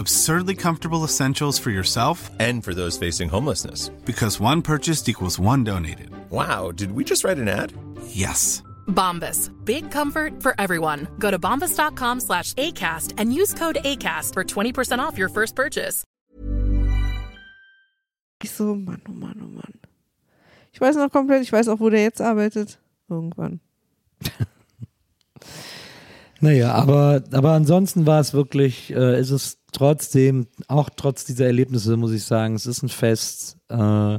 Absurdly comfortable essentials for yourself And for those facing homelessness. because one purchased equals one donated. Wow, did we just write an ad? Yes. Bombas. Big comfort for everyone. Go to bombas.com slash ACAST and use code ACAST for 20% off your first purchase. ich so, Mann, oh Mann, oh Mann. Ich weiß noch komplett, ich weiß auch, wo der jetzt arbeitet. Irgendwann. Naja, aber, aber ansonsten war es wirklich, äh, ist es trotzdem, auch trotz dieser Erlebnisse, muss ich sagen, es ist ein Fest, äh,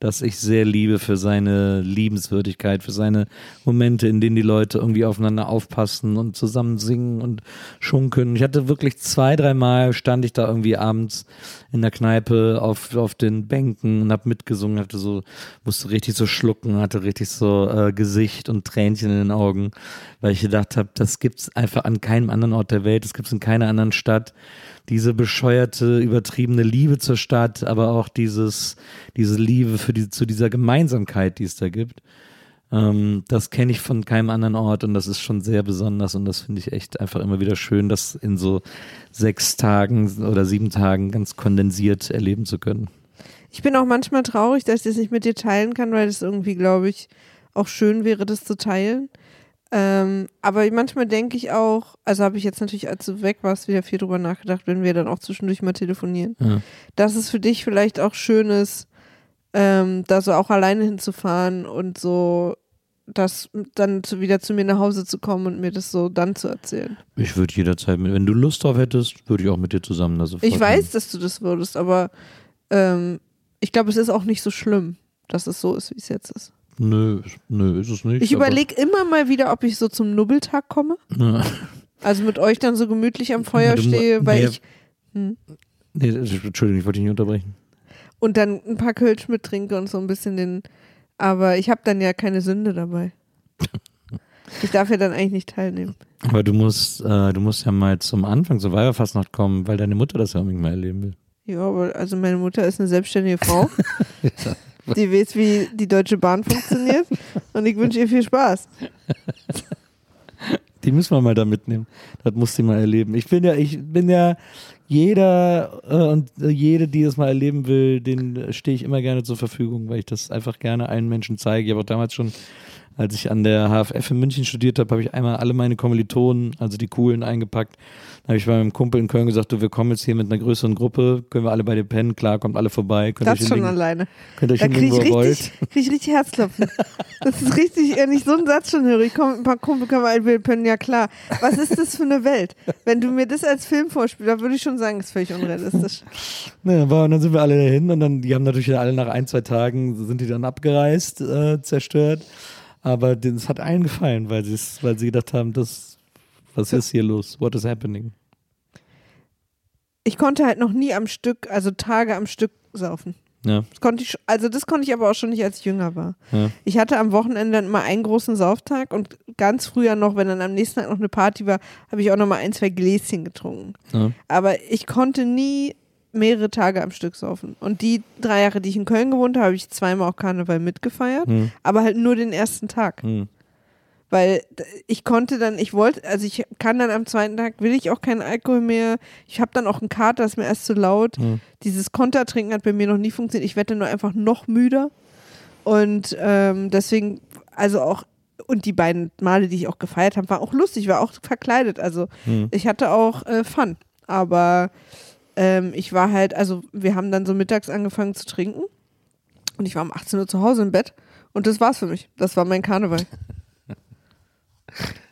das ich sehr liebe für seine Liebenswürdigkeit, für seine Momente, in denen die Leute irgendwie aufeinander aufpassen und zusammen singen und schunkeln. Ich hatte wirklich zwei, dreimal stand ich da irgendwie abends in der Kneipe auf, auf den Bänken und hab mitgesungen, hatte so, musste richtig so schlucken, hatte richtig so äh, Gesicht und Tränchen in den Augen, weil ich gedacht habe, das gibt's einfach an keinem anderen Ort der Welt, das gibt's in keiner anderen Stadt. Diese bescheuerte, übertriebene Liebe zur Stadt, aber auch dieses, diese Liebe für die, zu dieser Gemeinsamkeit, die es da gibt. Ähm, das kenne ich von keinem anderen Ort und das ist schon sehr besonders und das finde ich echt einfach immer wieder schön, das in so sechs Tagen oder sieben Tagen ganz kondensiert erleben zu können. Ich bin auch manchmal traurig, dass ich das nicht mit dir teilen kann, weil es irgendwie, glaube ich, auch schön wäre, das zu teilen. Ähm, aber manchmal denke ich auch, also habe ich jetzt natürlich, als du weg warst, wieder viel drüber nachgedacht, wenn wir dann auch zwischendurch mal telefonieren, Ja. dass es für dich vielleicht auch schön ist, ähm, da so auch alleine hinzufahren und so das dann zu, wieder zu mir nach Hause zu kommen und mir das so dann zu erzählen. Ich würde jederzeit, mit, wenn du Lust drauf hättest, würde ich auch mit dir zusammen da sofort Ich weiß, hin. dass du das würdest, aber ähm, ich glaube, es ist auch nicht so schlimm, dass es so ist, wie es jetzt ist. Nö, nö, ist es nicht. Ich überlege immer mal wieder, ob ich so zum Nubbeltag komme. Ja. Also mit euch dann so gemütlich am Feuer Ja, du stehe, weil nee, ich hm, Nee, Entschuldigung, ich wollte dich nicht unterbrechen. und dann ein paar Kölsch mit trinke und so ein bisschen den. Aber ich habe dann ja keine Sünde dabei. Ich darf ja dann eigentlich nicht teilnehmen. Aber du musst, äh, du musst ja mal zum Anfang zur Weiberfastnacht kommen, weil deine Mutter das ja unbedingt mal erleben will. Ja, aber also meine Mutter ist eine selbstständige Frau. Die weiß, wie die Deutsche Bahn funktioniert. Und ich wünsche ihr viel Spaß. Die müssen wir mal da mitnehmen. Das muss sie mal erleben. Ich bin ja, ich bin ja jeder äh, und äh, jede, die das mal erleben will, den stehe ich immer gerne zur Verfügung, weil ich das einfach gerne allen Menschen zeige. Ich habe auch damals schon, als ich an der HFF in München studiert habe, habe ich einmal alle meine Kommilitonen, also die coolen, eingepackt. Dann habe ich bei meinem Kumpel in Köln gesagt, du, wir kommen jetzt hier mit einer größeren Gruppe, können wir alle bei dir pennen, klar, kommt alle vorbei. Könnt Das euch schon hinlegen, alleine. Könnt euch Da kriege ich, richtig- krieg ich richtig Herzklopfen. Das ist richtig, wenn ich so einen Satz schon höre, ich komme mit ein paar Kumpel, können wir alle pennen, ja klar. Was ist das für eine Welt? Wenn du mir das als Film vorspielst, dann würde ich schon sagen, das ist völlig unrealistisch. Aber und dann sind wir alle dahin und dann, die haben natürlich alle nach ein, zwei Tagen sind die dann abgereist, äh, zerstört. Aber es hat allen gefallen, weil weil sie gedacht haben, das, was ist hier los? What is happening? Ich konnte halt noch nie am Stück, also Tage am Stück saufen. Ja, Das konnte ich, also das konnte ich aber auch schon nicht, als ich jünger war. ja. Ich hatte am Wochenende immer einen großen Sauftag und ganz früher noch, wenn dann am nächsten Tag noch eine Party war, habe ich auch noch mal ein, zwei Gläschen getrunken. ja. Aber ich konnte nie mehrere Tage am Stück saufen. Und die drei Jahre, die ich in Köln gewohnt habe, habe ich zweimal auch Karneval mitgefeiert, Hm, aber halt nur den ersten Tag. hm. Weil ich konnte dann, ich wollte, also ich kann dann am zweiten Tag, will ich auch keinen Alkohol mehr. Ich habe dann auch einen Kater, das ist mir erst zu laut. Hm. Dieses Kontertrinken hat bei mir noch nie funktioniert. Ich werde nur einfach noch müder. Und ähm, deswegen, also auch und die beiden Male, die ich auch gefeiert habe, war auch lustig, war auch verkleidet. Also Hm. ich hatte auch äh, Fun. Aber ähm, ich war halt, also wir haben dann so mittags angefangen zu trinken und ich war um 18 Uhr zu Hause im Bett und das war's für mich. Das war mein Karneval.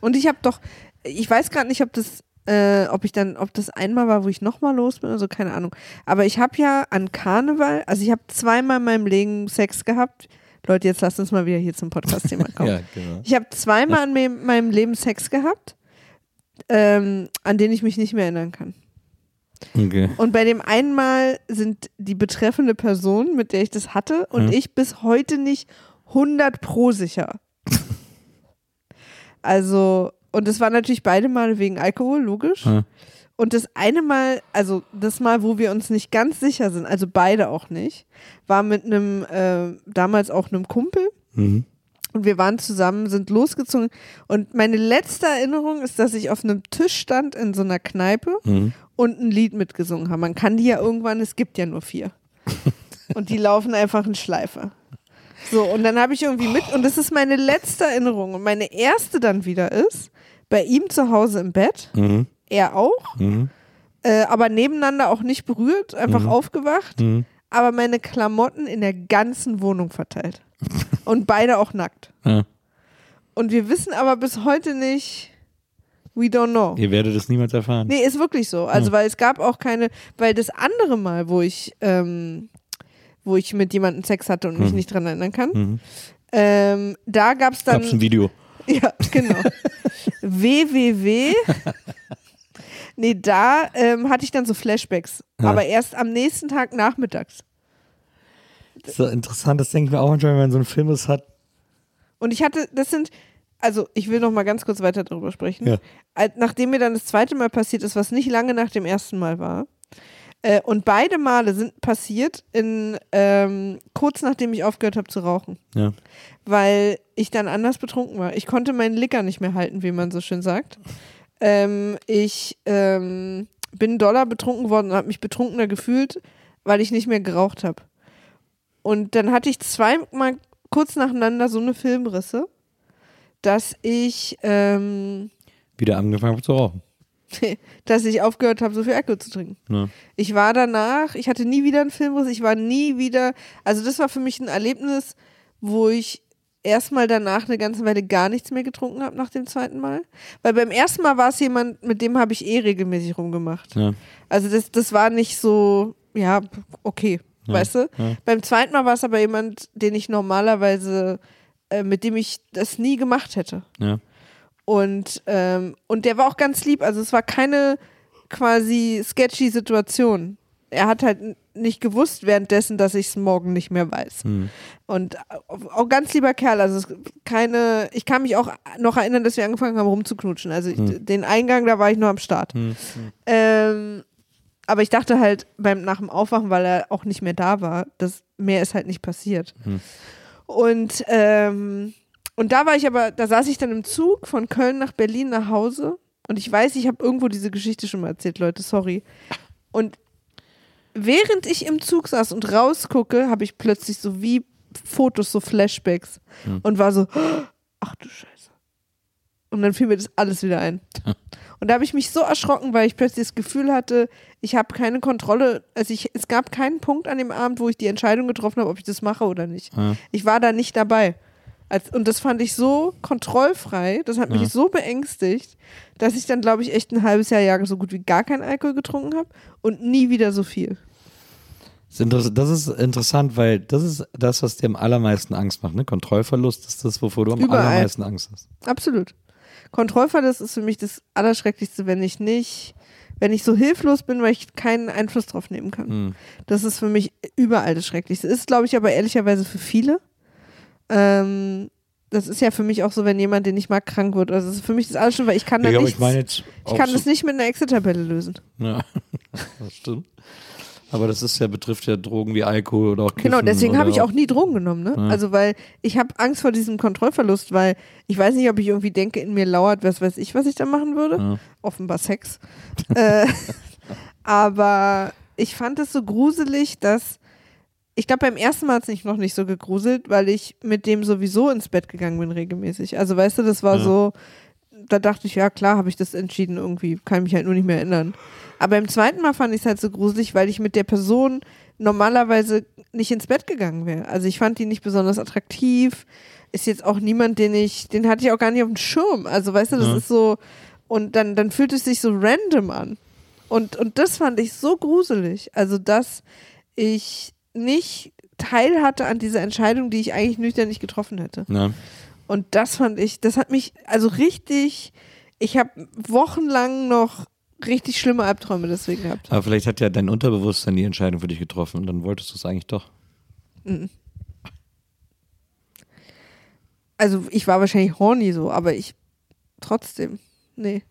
und ich habe doch, ich weiß gerade nicht, ob das, äh, ob ich dann, ob das einmal war, wo ich nochmal los bin, also keine Ahnung. Aber ich habe ja an Karneval, also ich habe zweimal in meinem Leben Sex gehabt. Leute, jetzt lasst uns mal wieder hier zum Podcast-Thema kommen. Ja, genau. Ich habe zweimal in me- meinem Leben Sex gehabt, ähm, an den ich mich nicht mehr erinnern kann. Okay. Und bei dem einen Mal sind die betreffende Person, mit der ich das hatte, und Hm. ich bis heute nicht 100 pro sicher. also, und es war natürlich beide Male wegen Alkohol, logisch. Ja. Und das eine Mal, also das Mal, wo wir uns nicht ganz sicher sind, also beide auch nicht, war mit einem, äh, damals auch einem Kumpel. Mhm. Und wir waren zusammen, sind losgezogen. Und meine letzte Erinnerung ist, dass ich auf einem Tisch stand in so einer Kneipe Mhm. Und ein Lied mitgesungen habe. Man kann die ja irgendwann, es gibt ja nur vier. und die laufen einfach in Schleife. So, und dann habe ich irgendwie mit, und das ist meine letzte Erinnerung. Und meine erste dann wieder ist, bei ihm zu Hause im Bett, Mhm. er auch, Mhm. äh, aber nebeneinander auch nicht berührt, einfach Mhm. aufgewacht, Mhm. aber meine Klamotten in der ganzen Wohnung verteilt. und beide auch nackt. Ja. Und wir wissen aber bis heute nicht, we don't know. Ihr werdet es niemals erfahren. Nee, ist wirklich so. Also, Ja. weil es gab auch keine, weil das andere Mal, wo ich, ähm, wo ich mit jemandem Sex hatte und mich Mhm. nicht dran erinnern kann, Mhm. ähm, da gab es dann. Gab's ein Video. Ja, genau. www. Nee, da ähm, hatte ich dann so Flashbacks. Ja. Aber erst am nächsten Tag nachmittags. So interessant, das denke ich mir auch manchmal, wenn man so einen Film ist hat. Und ich hatte, das sind, also ich will noch mal ganz kurz weiter darüber sprechen. Ja. Nachdem mir dann das zweite Mal passiert ist, was nicht lange nach dem ersten Mal war. Äh, und beide Male sind passiert in ähm, kurz nachdem ich aufgehört habe zu rauchen. Ja. Weil ich dann anders betrunken war. Ich konnte meinen Licker nicht mehr halten, wie man so schön sagt. Ähm, ich ähm, bin doller betrunken geworden und habe mich betrunkener gefühlt, weil ich nicht mehr geraucht habe. Und dann hatte ich zweimal kurz nacheinander so eine Filmrisse, dass ich, ähm, Wieder angefangen habe zu rauchen. dass ich aufgehört habe, so viel Alkohol zu trinken. Ja. Ich war danach, ich hatte nie wieder einen Filmriss, ich war nie wieder, also das war für mich ein Erlebnis, wo ich erstmal danach eine ganze Weile gar nichts mehr getrunken habe nach dem zweiten Mal. Weil beim ersten Mal war es jemand, mit dem habe ich eh regelmäßig rumgemacht. Ja. Also das, das war nicht so, ja, okay, Ja, weißt du? Beim zweiten Mal war es aber jemand, den ich normalerweise, äh, mit dem ich das nie gemacht hätte. Ja. Und, ähm, und der war auch ganz lieb. Also es war keine quasi sketchy Situation. Er hat halt nicht gewusst währenddessen, dass ich es morgen nicht mehr weiß. Hm. Und auch auch ganz lieber Kerl. Also keine, ich kann mich auch noch erinnern, dass wir angefangen haben rumzuknutschen. Also ich, Hm. den Eingang, da war ich nur am Start. Hm. Ähm, aber ich dachte halt beim nach dem Aufwachen, weil er auch nicht mehr da war, dass mehr ist halt nicht passiert. Und ähm, und da war ich aber, da saß ich dann im Zug von Köln nach Berlin nach Hause und ich weiß, ich habe irgendwo diese Geschichte schon mal erzählt, Leute, sorry. Und während ich im Zug saß und rausgucke, habe ich plötzlich so wie Fotos, so Flashbacks Hm. und war so, ach du Scheiße. Und dann fiel mir das alles wieder ein. Und da habe ich mich so erschrocken, weil ich plötzlich das Gefühl hatte, ich habe keine Kontrolle. Also ich, es gab keinen Punkt an dem Abend, wo ich die Entscheidung getroffen habe, ob ich das mache oder nicht. Ja. Ich war da nicht dabei. Als, und das fand ich so kontrollfrei, das hat mich Ja. so beängstigt, dass ich dann, glaube ich, echt ein halbes Jahr, Jahr so gut wie gar keinen Alkohol getrunken habe und nie wieder so viel. Das ist inter- Das ist interessant, weil das ist das, was dir am allermeisten Angst macht. Ne? Kontrollverlust ist das, wovor du am Überall. allermeisten Angst hast. Absolut. Kontrollverlust ist für mich das Allerschrecklichste, wenn ich nicht, wenn ich so hilflos bin, weil ich keinen Einfluss drauf nehmen kann. Hm. Das ist für mich überall das Schrecklichste. Ist, glaube ich, aber ehrlicherweise für viele. Ähm, das ist ja für mich auch so, wenn jemand, den ich mag, krank wird. Also das ist für mich das alles schon, weil ich kann da Ja, aber nichts, ich ich kann so- das nicht mit einer Excel-Tabelle lösen. Ja, das stimmt. Aber das ist ja, betrifft ja Drogen wie Alkohol oder auch Genau, Kiffen deswegen oder habe ich auch nie Drogen genommen, ne? Ja. Also weil ich habe Angst vor diesem Kontrollverlust, weil ich weiß nicht, ob ich irgendwie denke, in mir lauert, was weiß ich, was ich da machen würde. Ja. Offenbar Sex. äh, aber ich fand es so gruselig, dass ich glaube, beim ersten Mal hat es mich noch nicht so gegruselt, weil ich mit dem sowieso ins Bett gegangen bin regelmäßig. Also weißt du, das war Ja. so, da dachte ich, ja klar, habe ich das entschieden irgendwie, kann mich halt nur nicht mehr erinnern. Aber beim zweiten Mal fand ich es halt so gruselig, weil ich mit der Person normalerweise nicht ins Bett gegangen wäre. Also ich fand die nicht besonders attraktiv. Ist jetzt auch niemand, den ich, den hatte ich auch gar nicht auf dem Schirm. Also weißt du, das Ja. ist so, und dann, dann fühlt es sich so random an. Und, und das fand ich so gruselig. Also, dass ich nicht teil hatte an dieser Entscheidung, die ich eigentlich nüchtern nicht getroffen hätte. Ja. Und das fand ich, das hat mich also richtig, ich habe wochenlang noch richtig schlimme Albträume deswegen gehabt. Aber vielleicht hat ja dein Unterbewusstsein die Entscheidung für dich getroffen und dann wolltest du es eigentlich doch. Mhm. Also ich war wahrscheinlich horny so, aber ich trotzdem, nee.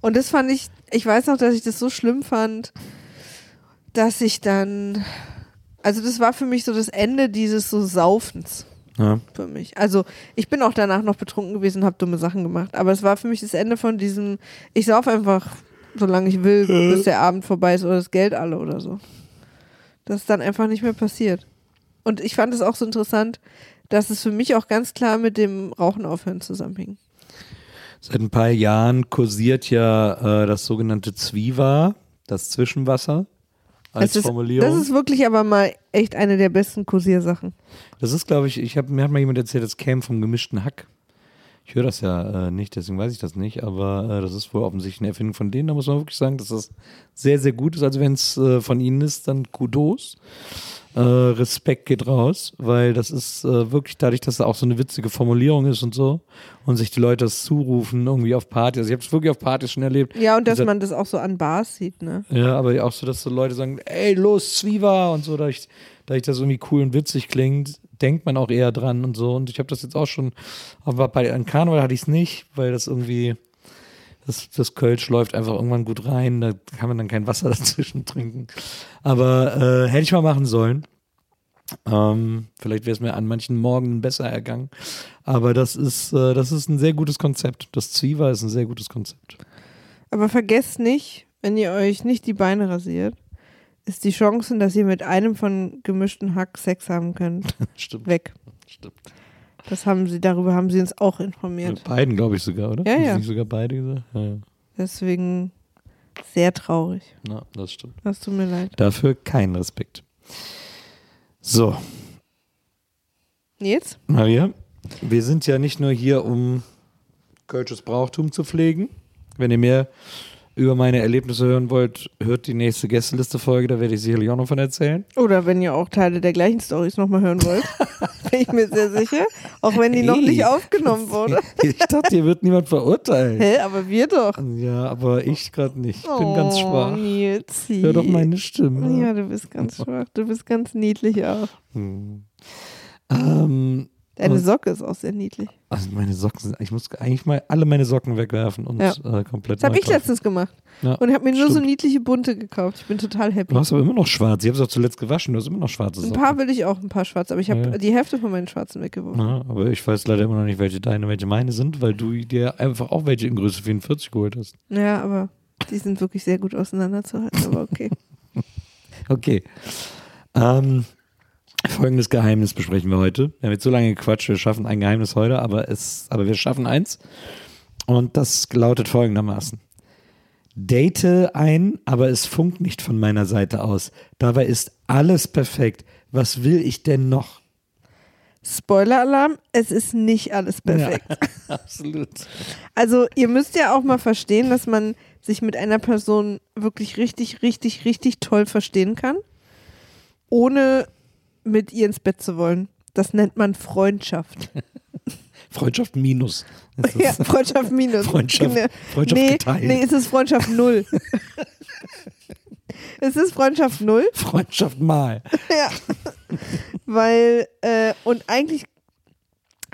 Und das fand ich, ich weiß noch, dass ich das so schlimm fand, dass ich dann, also das war für mich so das Ende dieses so Saufens Ja. für mich. Also ich bin auch danach noch betrunken gewesen, habe dumme Sachen gemacht, aber es war für mich das Ende von diesem, ich sauf einfach, solange ich will, bis der Abend vorbei ist oder das Geld alle oder so. Das ist dann einfach nicht mehr passiert. Und ich fand es auch so interessant, dass es für mich auch ganz klar mit dem Rauchen aufhören zusammenhing. Seit ein paar Jahren kursiert ja äh, das sogenannte Zwiva, das Zwischenwasser als das ist, Formulierung. Das ist wirklich aber mal echt eine der besten Kursiersachen. Das ist, glaube ich, ich habe mir hat mal jemand erzählt, das käme vom gemischten Hack. Ich höre das ja äh, nicht, deswegen weiß ich das nicht, aber äh, das ist wohl offensichtlich eine Erfindung von denen. Da muss man wirklich sagen, dass das sehr, sehr gut ist. Also wenn es äh, von ihnen ist, dann Kudos. Äh, Respekt geht raus, weil das ist äh, wirklich dadurch, dass da auch so eine witzige Formulierung ist und so und sich die Leute das zurufen irgendwie auf Partys. Also ich habe es wirklich auf Partys schon erlebt. Ja, und dass man das auch so an Bars sieht, ne? ja, aber auch so, dass so Leute sagen, ey, los, Zwiva und so, da ich, da ich das irgendwie cool und witzig klingt, denkt man auch eher dran und so. Und ich habe das jetzt auch schon, aber bei an Karneval hatte ich es nicht, weil das irgendwie, das, das Kölsch läuft einfach irgendwann gut rein, da kann man dann kein Wasser dazwischen trinken. Aber äh, hätte ich mal machen sollen. Ähm, vielleicht wäre es mir an manchen Morgen besser ergangen. Aber das ist, äh, das ist ein sehr gutes Konzept. Das Zwiva ist ein sehr gutes Konzept. Aber vergesst nicht, wenn ihr euch nicht die Beine rasiert, ist die Chance, dass ihr mit einem von gemischten Hack Sex haben könnt, Stimmt. weg. Stimmt. Das haben sie, darüber haben sie uns auch informiert. Mit beiden, glaube ich sogar, oder? Ja, Haben ja. Nicht sogar beide gesagt? Ja, ja. Deswegen sehr traurig. Na, das stimmt. Das tut mir leid. Dafür keinen Respekt. So, Jetzt? Maria, wir sind ja nicht nur hier, um Kölsches Brauchtum zu pflegen. Wenn ihr mehr über meine Erlebnisse hören wollt, hört die nächste Gästeliste-Folge, da werde ich sicherlich auch noch von erzählen. Oder wenn ihr auch Teile der gleichen Stories nochmal hören wollt. Bin ich mir sehr sicher. Auch wenn die noch Hey. nicht aufgenommen wurde. Ich dachte, hier wird niemand verurteilt. Hä, aber wir doch. Ja, aber ich gerade nicht. Ich bin ganz Oh, schwach. Nilsi. Hör doch meine Stimme. Ja, du bist ganz schwach. Du bist ganz niedlich auch. Hm. Ähm, Deine Socke ist auch sehr niedlich. Also meine Socken sind, ich muss eigentlich mal alle meine Socken wegwerfen und Ja. äh, komplett Das habe ich letztens gemacht. Ja, Und habe mir nur so niedliche bunte gekauft. Ich bin total happy. Du hast aber immer noch schwarz. Ich habe es auch zuletzt gewaschen. Du hast immer noch schwarze Ein Socken. paar will ich auch, ein paar schwarze, aber ich habe Ja, die Hälfte von meinen schwarzen weggeworfen. Aber ich weiß leider immer noch nicht, welche deine, welche meine sind, weil du dir einfach auch welche in Größe 44 geholt hast. Ja, aber die sind wirklich sehr gut auseinanderzuhalten, aber okay. Okay. Ähm, folgendes Geheimnis besprechen wir heute. Wir haben jetzt so lange gequatscht, wir schaffen ein Geheimnis heute, aber, es, aber wir schaffen eins. Und das lautet folgendermaßen. Date ein, aber es funkt nicht von meiner Seite aus. Dabei ist alles perfekt. Was will ich denn noch? Spoiler-Alarm, es ist nicht alles perfekt. Ja, absolut. Also ihr müsst ja auch mal verstehen, dass man sich mit einer Person wirklich richtig, richtig, richtig toll verstehen kann, ohne mit ihr ins Bett zu wollen. Das nennt man Freundschaft. Freundschaft minus. Ja, Freundschaft minus. Freundschaft- Genau. Freundschaft nee, geteilt. Nee, es ist Freundschaft null. es ist Freundschaft null. Freundschaft mal. Ja. Weil, äh, und eigentlich,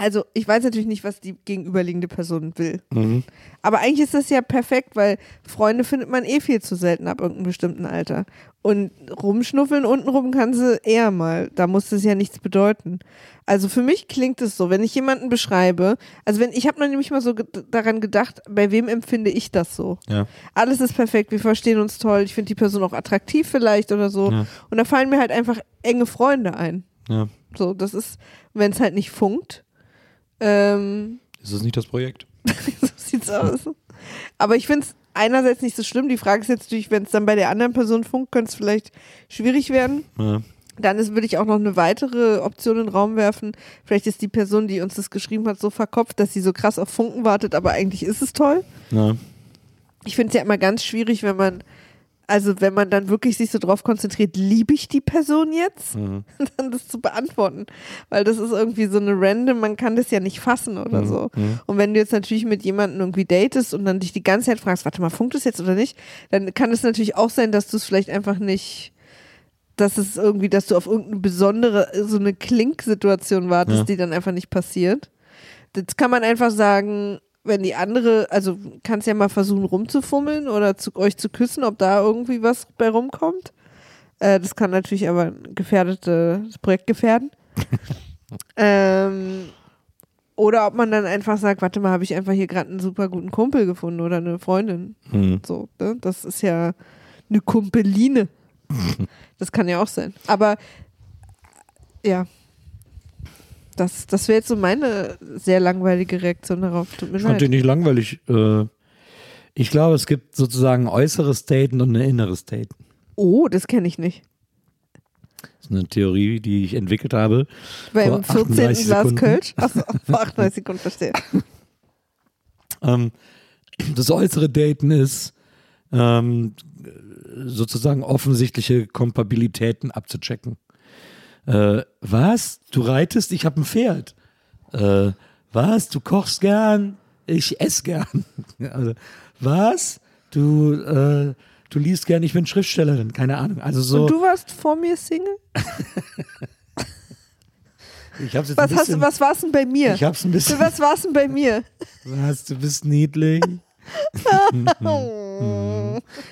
also ich weiß natürlich nicht, was die gegenüberliegende Person will. Mhm. Aber eigentlich ist das ja perfekt, weil Freunde findet man eh viel zu selten ab irgendeinem bestimmten Alter. Und rumschnuffeln untenrum kann sie eher mal. Da muss es ja nichts bedeuten. Also für mich klingt es so, wenn ich jemanden beschreibe, also wenn ich habe noch nämlich mal so ge daran gedacht, bei wem empfinde ich das so? Ja. Alles ist perfekt, wir verstehen uns toll, ich finde die Person auch attraktiv vielleicht oder so. Ja. Und da fallen mir halt einfach enge Freunde ein. Ja. So, das ist, wenn es halt nicht funkt. Ähm, Ist das nicht das Projekt? so sieht's aus. Aber ich finde es einerseits nicht so schlimm. Die Frage ist jetzt natürlich, wenn es dann bei der anderen Person funkt, könnte es vielleicht schwierig werden. Ja. Dann ist, würde ich auch noch eine weitere Option in den Raum werfen. Vielleicht ist die Person, die uns das geschrieben hat, so verkopft, dass sie so krass auf Funken wartet, aber eigentlich ist es toll. Ja. Ich finde es ja immer ganz schwierig, wenn man, also wenn man dann wirklich sich so drauf konzentriert, liebe ich die Person jetzt? Mhm. Dann das zu beantworten. Weil das ist irgendwie so eine random, man kann das ja nicht fassen oder Mhm. so. Mhm. Und wenn du jetzt natürlich mit jemandem irgendwie datest und dann dich die ganze Zeit fragst, warte mal, funkt es jetzt oder nicht, dann kann es natürlich auch sein, dass du es vielleicht einfach nicht, dass es irgendwie, dass du auf irgendeine besondere, so eine Klink-Situation wartest, Ja. die dann einfach nicht passiert. Das kann man einfach sagen, wenn die andere, also kannst ja mal versuchen rumzufummeln oder zu, euch zu küssen, ob da irgendwie was bei rumkommt. Äh, das kann natürlich aber ein gefährdete, das Projekt gefährden. ähm, oder ob man dann einfach sagt, warte mal, habe ich einfach hier gerade einen super guten Kumpel gefunden oder eine Freundin. Mhm. So, ne? Das ist ja eine Kumpeline. Das kann ja auch sein. Aber ja. Das, das wäre jetzt so meine sehr langweilige Reaktion darauf. Tut mir Ich fand leid. den nicht langweilig. Äh, ich glaube, es gibt sozusagen ein äußeres Daten und ein inneres Daten. Oh, das kenne ich nicht. Das ist eine Theorie, die ich entwickelt habe. Beim vor 14. 38 Glas. Kölsch? Achso, vor 38 Sekunden verstehe. Ähm, das äußere Daten ist ähm, sozusagen offensichtliche Kompatibilitäten abzuchecken. Äh, was? Du reitest? Ich habe ein Pferd. Äh, was? Du kochst gern? Ich esse gern. also, was? Du, äh, du liest gern? Ich bin Schriftstellerin. Keine Ahnung. Also so. Und du warst vor mir Single? ich hab's jetzt Was, ein hast, bisschen, was war's denn bei mir? Ich hab's ein bisschen. Was war's denn bei mir? Was? Du bist niedlich.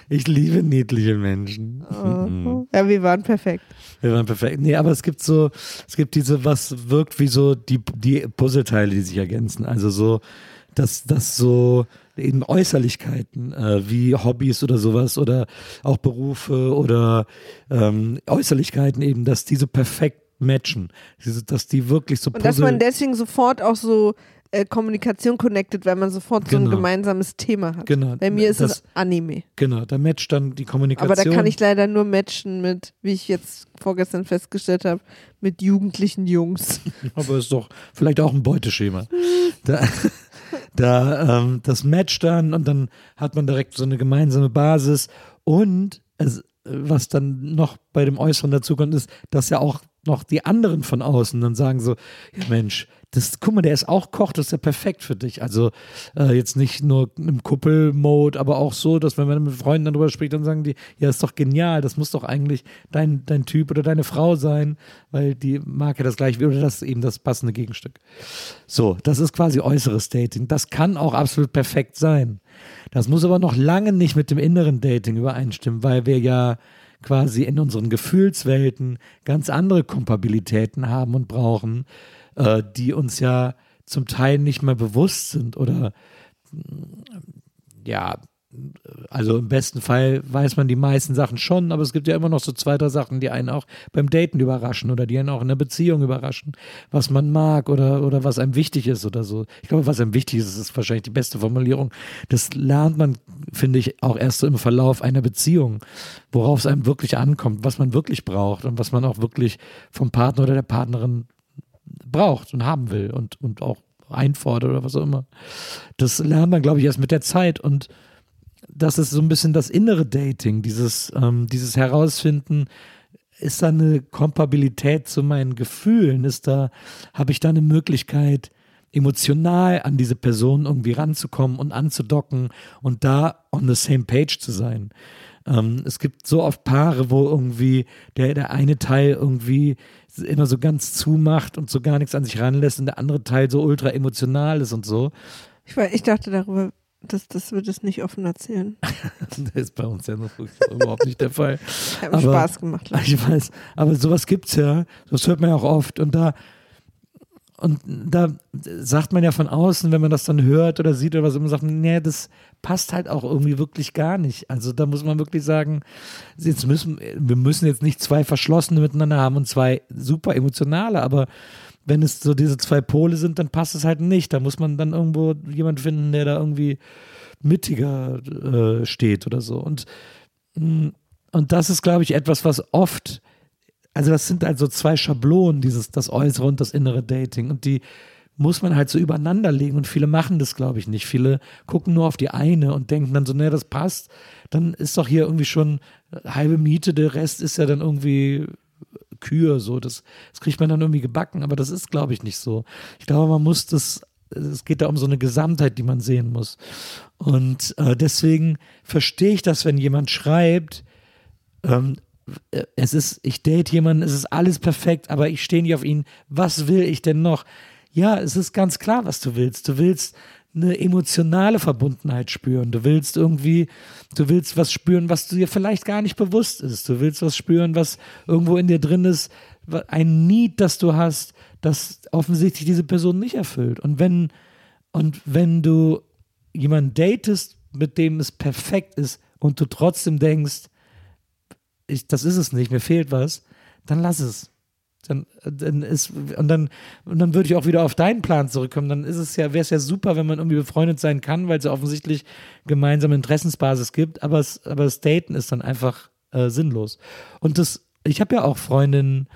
ich liebe niedliche Menschen. ja, wir waren perfekt. Wir waren perfekt. Nee, aber es gibt so, es gibt diese, was wirkt wie so die, die Puzzleteile, die sich ergänzen. Also so, dass das so eben Äußerlichkeiten, äh, wie Hobbys oder sowas oder auch Berufe oder ähm, Äußerlichkeiten eben, dass diese perfekt matchen. Dass die wirklich so Und dass man deswegen sofort auch so äh, Kommunikation connected, weil man sofort so ein Genau. gemeinsames Thema hat. Genau. Bei mir ist Das- es Anime. Genau, da matcht dann die Kommunikation. Aber da kann ich leider nur matchen mit, wie ich jetzt vorgestern festgestellt habe, mit jugendlichen Jungs. Aber ist doch vielleicht auch ein Beuteschema. Da, da ähm, das matcht dann und dann hat man direkt so eine gemeinsame Basis. Und es, was dann noch bei dem Äußeren dazukommt, ist, dass ja auch noch die anderen von außen dann sagen so, ja Mensch, das, guck mal, der ist auch Koch, das ist ja perfekt für dich. Also äh, jetzt nicht nur im Kuppel-Mode, aber auch so, dass wenn man mit Freunden darüber spricht, dann sagen die, ja, ist doch genial, das muss doch eigentlich dein, dein Typ oder deine Frau sein, weil die mag ja das gleiche wie- oder das ist eben das passende Gegenstück. So, das ist quasi äußeres Dating. Das kann auch absolut perfekt sein. Das muss aber noch lange nicht mit dem inneren Dating übereinstimmen, weil wir ja quasi in unseren Gefühlswelten ganz andere Kompatibilitäten haben und brauchen, äh, die uns ja zum Teil nicht mehr bewusst sind oder ja, also im besten Fall weiß man die meisten Sachen schon, aber es gibt ja immer noch so zwei, drei Sachen, die einen auch beim Daten überraschen oder die einen auch in der Beziehung überraschen, was man mag oder, oder was einem wichtig ist oder so. Ich glaube, was einem wichtig ist, ist wahrscheinlich die beste Formulierung. Das lernt man, finde ich, auch erst so im Verlauf einer Beziehung, worauf es einem wirklich ankommt, was man wirklich braucht und was man auch wirklich vom Partner oder der Partnerin braucht und haben will und, und auch einfordert oder was auch immer. Das lernt man, glaube ich, erst mit der Zeit und das ist so ein bisschen das innere Dating, dieses, ähm, dieses Herausfinden, ist da eine Kompatibilität zu meinen Gefühlen? Ist da, habe ich da eine Möglichkeit, emotional an diese Person irgendwie ranzukommen und anzudocken und da on the same page zu sein? Ähm, es gibt so oft Paare, wo irgendwie der, der eine Teil irgendwie immer so ganz zumacht und so gar nichts an sich ranlässt und der andere Teil so ultra emotional ist und so. Ich, ich dachte darüber, dass das wird es nicht offen erzählen. das ist bei uns ja noch überhaupt nicht der Fall. Hat mir Spaß gemacht. Ich weiß, aber sowas gibt's ja. Das hört man ja auch oft. Und da, und da sagt man ja von außen, wenn man das dann hört oder sieht oder was, immer sagt, nee, das passt halt auch irgendwie wirklich gar nicht. Also da muss man wirklich sagen, jetzt müssen, wir müssen jetzt nicht zwei Verschlossene miteinander haben und zwei super emotionale, aber wenn es so diese zwei Pole sind, dann passt es halt nicht. Da muss man dann irgendwo jemand finden, der da irgendwie mittiger äh, steht oder so. Und, mm, und das ist, glaube ich, etwas, was oft also das sind also zwei Schablonen, dieses, das äußere und das innere Dating. Und die muss man halt so übereinander legen. Und viele machen das, glaube ich, nicht. Viele gucken nur auf die eine und denken dann so, ne, das passt. Dann ist doch hier irgendwie schon halbe Miete, der Rest ist ja dann irgendwie Kühe, so. Das, das kriegt man dann irgendwie gebacken. Aber das ist, glaube ich, nicht so. Ich glaube, man muss das es geht da um so eine Gesamtheit, die man sehen muss. Und äh, deswegen verstehe ich das, wenn jemand schreibt, ähm, es ist, ich date jemanden, es ist alles perfekt, aber ich stehe nicht auf ihn. Was will ich denn noch? Ja, es ist ganz klar, was du willst. Du willst eine emotionale Verbundenheit spüren. Du willst irgendwie, du willst was spüren, was dir vielleicht gar nicht bewusst ist. Du willst was spüren, was irgendwo in dir drin ist, ein Need, das du hast, das offensichtlich diese Person nicht erfüllt. Und wenn, und wenn du jemanden datest, mit dem es perfekt ist und du trotzdem denkst, ich, das ist es nicht, mir fehlt was, dann lass es. Dann, dann ist, und dann, und dann würde ich auch wieder auf deinen Plan zurückkommen. Dann ist es ja, wäre es ja super, wenn man irgendwie befreundet sein kann, weil es ja offensichtlich gemeinsame Interessensbasis gibt, aber, es, aber das Daten ist dann einfach äh, sinnlos. Und das, ich habe ja auch Freundinnen,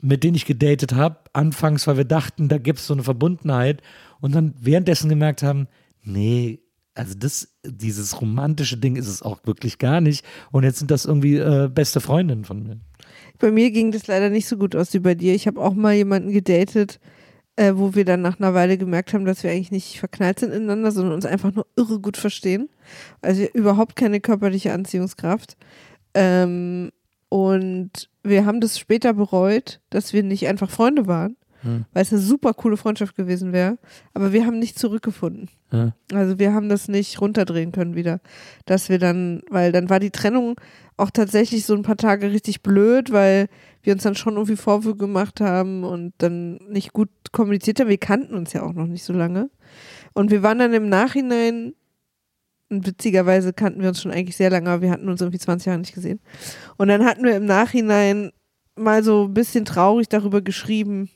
mit denen ich gedatet habe, anfangs, weil wir dachten, da gibt es so eine Verbundenheit und dann währenddessen gemerkt haben, nee, also das, dieses romantische Ding ist es auch wirklich gar nicht. Und jetzt sind das irgendwie äh, beste Freundinnen von mir. Bei mir ging das leider nicht so gut aus wie bei dir. Ich habe auch mal jemanden gedatet, äh, wo wir dann nach einer Weile gemerkt haben, dass wir eigentlich nicht verknallt sind ineinander, sondern uns einfach nur irre gut verstehen. Also überhaupt keine körperliche Anziehungskraft. Ähm, und wir haben das später bereut, dass wir nicht einfach Freunde waren, hm. weil es eine super coole Freundschaft gewesen wäre. Aber wir haben nicht zurückgefunden. Ja. Also wir haben das nicht runterdrehen können wieder. Dass wir dann, weil dann war die Trennung auch tatsächlich so ein paar Tage richtig blöd, weil wir uns dann schon irgendwie Vorwürfe gemacht haben und dann nicht gut kommuniziert haben. Wir kannten uns ja auch noch nicht so lange. Und wir waren dann im Nachhinein, und witzigerweise kannten wir uns schon eigentlich sehr lange, aber wir hatten uns irgendwie 20 Jahre nicht gesehen. Und dann hatten wir im Nachhinein mal so ein bisschen traurig darüber geschrieben,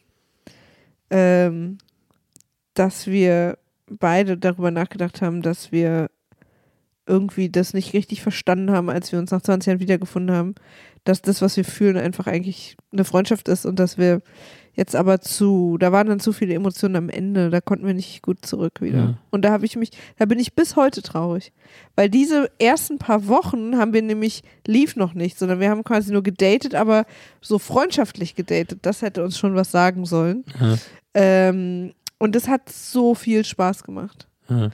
ähm, dass wir beide darüber nachgedacht haben, dass wir irgendwie das nicht richtig verstanden haben, als wir uns nach 20 Jahren wiedergefunden haben, dass das, was wir fühlen, einfach eigentlich eine Freundschaft ist und dass wir jetzt aber zu, da waren dann zu viele Emotionen am Ende, da konnten wir nicht gut zurück wieder. Ja. Und da habe ich mich, da bin ich bis heute traurig, weil diese ersten paar Wochen haben wir nämlich lief noch nicht, sondern wir haben quasi nur gedatet, aber so freundschaftlich gedatet. Das hätte uns schon was sagen sollen. Ja. Ähm, und das hat so viel Spaß gemacht. Ja.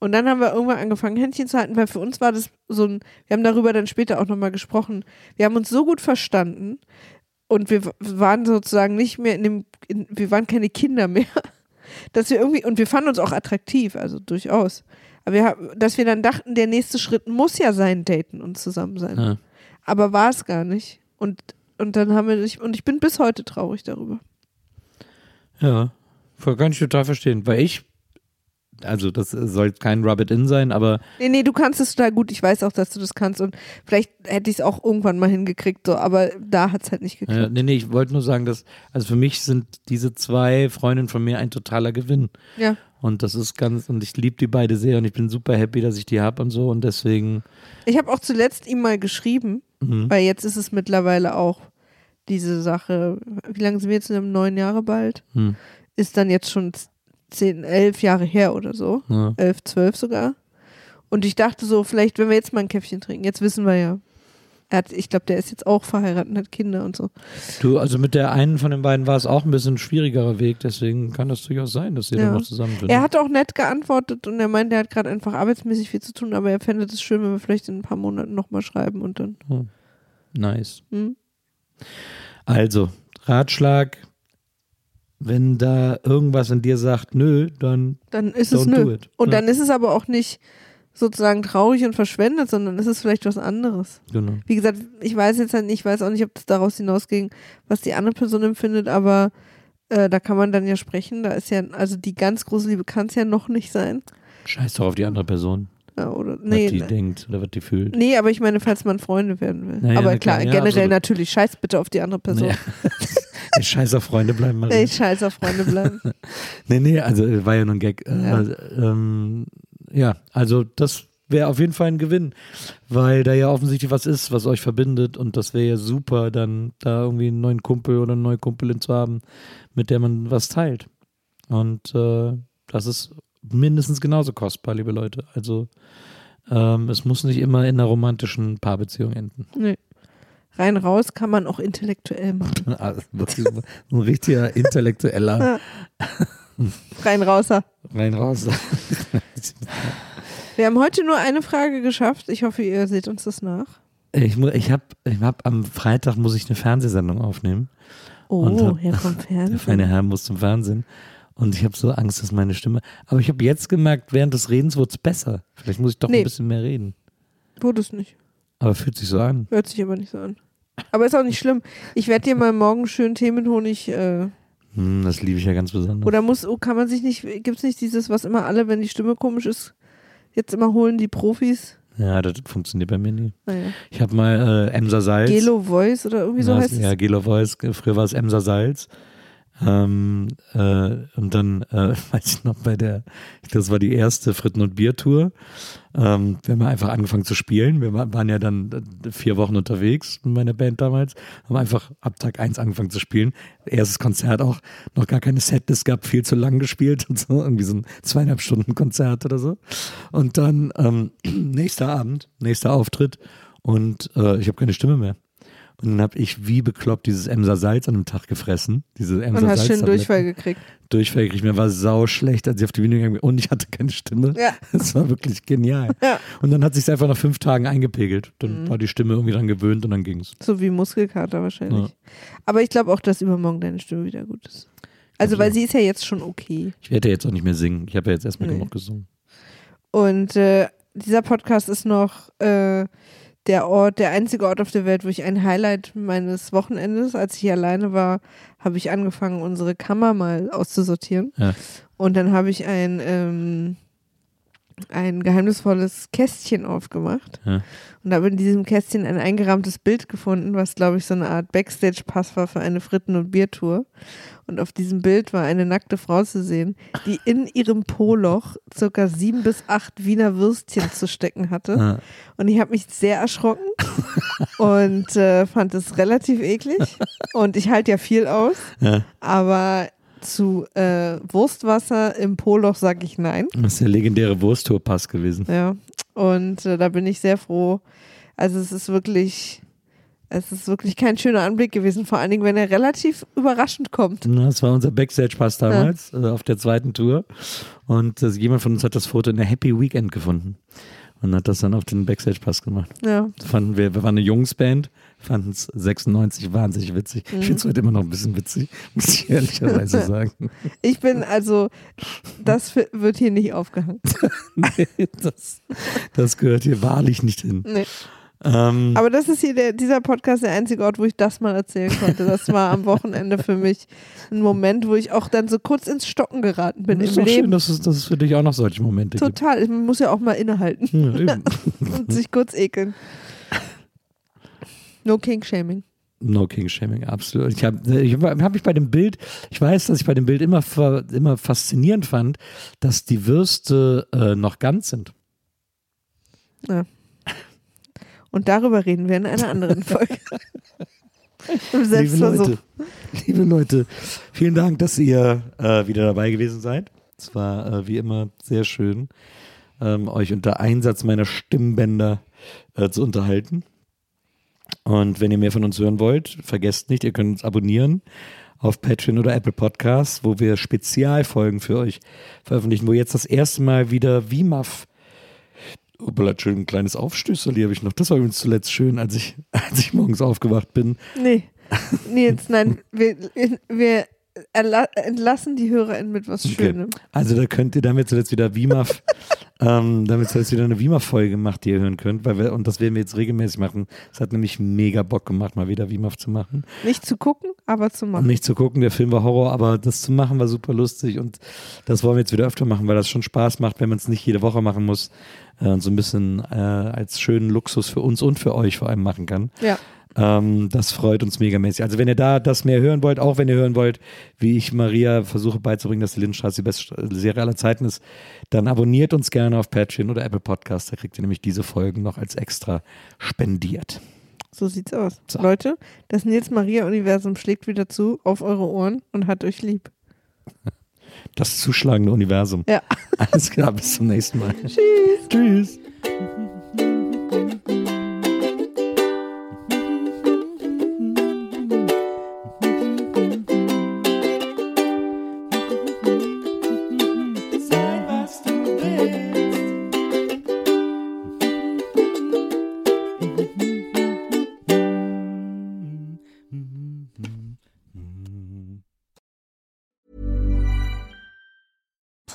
Und dann haben wir irgendwann angefangen, Händchen zu halten, weil für uns war das so ein, wir haben darüber dann später auch nochmal gesprochen. Wir haben uns so gut verstanden und wir waren sozusagen nicht mehr in dem, in, wir waren keine Kinder mehr, dass wir irgendwie, und wir fanden uns auch attraktiv, also durchaus. Aber wir, dass wir dann dachten, der nächste Schritt muss ja sein, daten und zusammen sein. Ja. Aber war es gar nicht. Und, und dann haben wir nicht, und ich bin bis heute traurig darüber. Ja. Kann ich total verstehen, weil ich, also das soll kein Rub-It-In sein, aber. Nee, nee, du kannst es total gut. Ich weiß auch, dass du das kannst und vielleicht hätte ich es auch irgendwann mal hingekriegt, so, aber da hat es halt nicht geklappt. Ja, nee, nee, ich wollte nur sagen, dass, also für mich sind diese zwei Freundinnen von mir ein totaler Gewinn. Ja. Und das ist ganz, und ich liebe die beide sehr und ich bin super happy, dass ich die habe und so und deswegen. Ich habe auch zuletzt ihm mal geschrieben, mhm. weil jetzt ist es mittlerweile auch diese Sache, wie lange sind wir jetzt in einem neun Jahre bald? Mhm ist dann jetzt schon zehn, elf Jahre her oder so. Ja. Elf, zwölf sogar. Und ich dachte so, vielleicht, wenn wir jetzt mal ein Käffchen trinken, jetzt wissen wir ja. Er hat, ich glaube, der ist jetzt auch verheiratet und hat Kinder und so. Du, also mit der einen von den beiden war es auch ein bisschen schwierigerer Weg, deswegen kann das durchaus sein, dass ihr Ja. dann noch zusammen sind. Er hat auch nett geantwortet und er meint, er hat gerade einfach arbeitsmäßig viel zu tun, aber er fände es schön, wenn wir vielleicht in ein paar Monaten nochmal schreiben und dann. Nice. Hm. Also, Ratschlag, wenn da irgendwas in dir sagt, nö, dann Dann ist es Don't do nö. it. Und Ja. dann ist es aber auch nicht sozusagen traurig und verschwendet, sondern ist es vielleicht was anderes. genau. Wie gesagt, ich weiß jetzt nicht, ich weiß auch nicht, ob das daraus hinausging, was die andere Person empfindet, aber äh, da kann man dann ja sprechen. Da ist ja, also die ganz große Liebe kann es ja noch nicht sein. Scheiß doch auf die andere Person, Ja, oder, was nee, die ne- denkt oder was die fühlt. nee, aber ich meine, falls man Freunde werden will. Na ja, aber na klar, klar, ja, generell absolut. natürlich, scheiß bitte auf die andere Person. Nee, Scheiß auf Freunde bleiben, Marie. Ey, scheiß auf Freunde bleiben. Nee, nee, also äh, war ja nur ein Gag. Äh, Ja. ähm, ja, also das wäre auf jeden Fall ein Gewinn, weil da ja offensichtlich was ist, was euch verbindet und das wäre ja super, dann da irgendwie einen neuen Kumpel oder eine neue Kumpelin zu haben, mit der man was teilt. Und äh, das ist mindestens genauso kostbar, liebe Leute. Also ähm, es muss nicht immer in einer romantischen Paarbeziehung enden. nee. Rein raus kann man auch intellektuell machen. Also wirklich ein richtiger intellektueller Rein rauser. rein raus. Wir haben heute nur eine Frage geschafft. Ich hoffe, ihr seht uns das nach. Ich, ich habe ich hab am Freitag muss ich eine Fernsehsendung aufnehmen. Oh, hab- Herr vom Der Fernsehen. feine Herr muss zum Fernsehen. Und ich habe so Angst, dass meine Stimme. Aber ich habe jetzt gemerkt, während des Redens wurde es besser. Vielleicht muss ich doch Nee. ein bisschen mehr reden. Wurde es nicht. Aber fühlt sich so an. Hört sich aber nicht so an. Aber ist auch nicht schlimm. Ich werde dir mal morgen schön Tee mit Honig. Äh, Hm, das liebe ich ja ganz besonders. oder muss, oh, kann man sich nicht, gibt es nicht dieses, was immer alle, wenn die Stimme komisch ist, jetzt immer holen die Profis? ja, das funktioniert bei mir nie. Naja. Ich habe mal äh, Emser Salz. Gelo Voice oder irgendwie so Ja, heißt Ja, es. Gelo Voice. Früher war es Emser Salz. Ähm, äh, und dann, äh, weiß ich noch, bei der, das war die erste Fritten- und Bier-Tour. Ähm, wir haben einfach angefangen zu spielen. Wir wa- waren ja dann äh, vier Wochen unterwegs mit meiner Band damals. Haben einfach ab Tag eins angefangen zu spielen. Erstes Konzert auch, noch gar keine Setlist gehabt, viel zu lang gespielt und so. Irgendwie so ein zweieinhalb Stunden Konzert oder so. Und dann ähm, nächster Abend, nächster Auftritt und äh, ich habe keine Stimme mehr. Und dann habe ich wie bekloppt dieses Emser Salz an einem Tag gefressen. Diese Emser Und hast schön. Durchfall gekriegt. Durchfall gekriegt. Mir war sau schlecht, als ich auf die Bühne gegangen bin. Und ich hatte keine Stimme. Ja. Das war wirklich genial. Ja. Und dann hat sich einfach nach fünf Tagen eingepegelt. Dann Mhm. war die Stimme irgendwie dran gewöhnt und dann ging's. So wie Muskelkater wahrscheinlich. Ja. Aber ich glaube auch, dass übermorgen deine Stimme wieder gut ist. Also, weil sie ist ja jetzt schon okay. Ich werde ja jetzt auch nicht mehr singen. Ich habe ja jetzt erstmal Nee. genug gesungen. Und äh, dieser Podcast ist noch äh, der Ort, der einzige Ort auf der Welt, wo ich ein Highlight meines Wochenendes, als ich hier alleine war, habe ich angefangen, unsere Kammer mal auszusortieren. Ja. Und dann habe ich ein, ähm, ein geheimnisvolles Kästchen aufgemacht. Ja. Und habe in diesem Kästchen ein eingerahmtes Bild gefunden, was, glaube ich, so eine Art Backstage-Pass war für eine Fritten- und Biertour. Und auf diesem Bild war eine nackte Frau zu sehen, die in ihrem Po-Loch circa sieben bis acht Wiener Würstchen zu stecken hatte. Ja. Und ich habe mich sehr erschrocken und äh, fand es relativ eklig. Und ich halte ja viel aus, Ja. aber zu äh, Wurstwasser im Po-Loch sage ich nein. Das ist der legendäre Wursttour-Pass gewesen. Ja, und äh, da bin ich sehr froh. Also es ist wirklich, es ist wirklich kein schöner Anblick gewesen, vor allen Dingen, wenn er relativ überraschend kommt. Das war unser Backstage-Pass damals, äh, auf der zweiten Tour. Und äh, jemand von uns hat das Foto in der Happy Weekend gefunden. Und hat das dann auf den Backstage-Pass gemacht. Ja. Fanden wir, wir waren eine Jungsband, fanden es 96 wahnsinnig witzig. Mhm. Ich finde es heute immer noch ein bisschen witzig, muss ich ehrlicherweise sagen. Ich bin also, das wird hier nicht aufgehangen. nee, das, das gehört hier wahrlich nicht hin. Nee. Ähm, Aber das ist hier der, dieser Podcast der einzige Ort, wo ich das mal erzählen konnte. Das war am Wochenende für mich ein Moment, wo ich auch dann so kurz ins Stocken geraten bin ist im Leben. schön, dass es, dass es für dich auch noch solche Momente gibt. Total. Man muss ja auch mal innehalten Ja, und sich kurz ekeln. No King Shaming. No King Shaming, absolut. Ich habe ich hab mich bei dem Bild, ich weiß, dass ich bei dem Bild immer, immer faszinierend fand, dass die Würste äh, noch ganz sind. Ja. Und darüber reden wir in einer anderen Folge. Im Liebe Selbstversuch. Leute, liebe Leute, vielen Dank, dass ihr äh, wieder dabei gewesen seid. Es war äh, wie immer sehr schön, ähm, euch unter Einsatz meiner Stimmbänder äh, zu unterhalten. Und wenn ihr mehr von uns hören wollt, vergesst nicht, ihr könnt uns abonnieren auf Patreon oder Apple Podcasts, wo wir Spezialfolgen für euch veröffentlichen, wo jetzt das erste Mal wieder WIMAF Hoppala, schön ein kleines Aufstößerli habe ich noch. Das war übrigens zuletzt schön, als ich, als ich morgens aufgewacht bin. Nee. Nils, nein, wir, wir entlassen die HörerInnen mit was Schönem. Also da könnt ihr damit zuletzt wieder WIMAF, ähm, damit zuletzt wieder eine WIMAF-Folge gemacht, die ihr hören könnt, weil wir, und das werden wir jetzt regelmäßig machen. Es hat nämlich mega Bock gemacht, mal wieder WIMAF zu machen. Nicht zu gucken, aber zu machen. nicht zu gucken, der Film war Horror, aber das zu machen war super lustig und das wollen wir jetzt wieder öfter machen, weil das schon Spaß macht, wenn man es nicht jede Woche machen muss äh, und so ein bisschen äh, als schönen Luxus für uns und für euch vor allem machen kann. Ja. Ähm, das freut uns megamäßig. Also wenn ihr da das mehr hören wollt, auch wenn ihr hören wollt, wie ich Maria versuche beizubringen, dass die Lindenstraße die beste Serie aller Zeiten ist, dann abonniert uns gerne auf Patreon oder Apple Podcast. Da kriegt ihr nämlich diese Folgen noch als extra spendiert. So sieht's aus. So. Leute, das Nils Maria Universum schlägt wieder zu auf eure Ohren und hat euch lieb. Das zuschlagende Universum. Ja. Alles klar, bis zum nächsten Mal. Tschüss. Tschüss.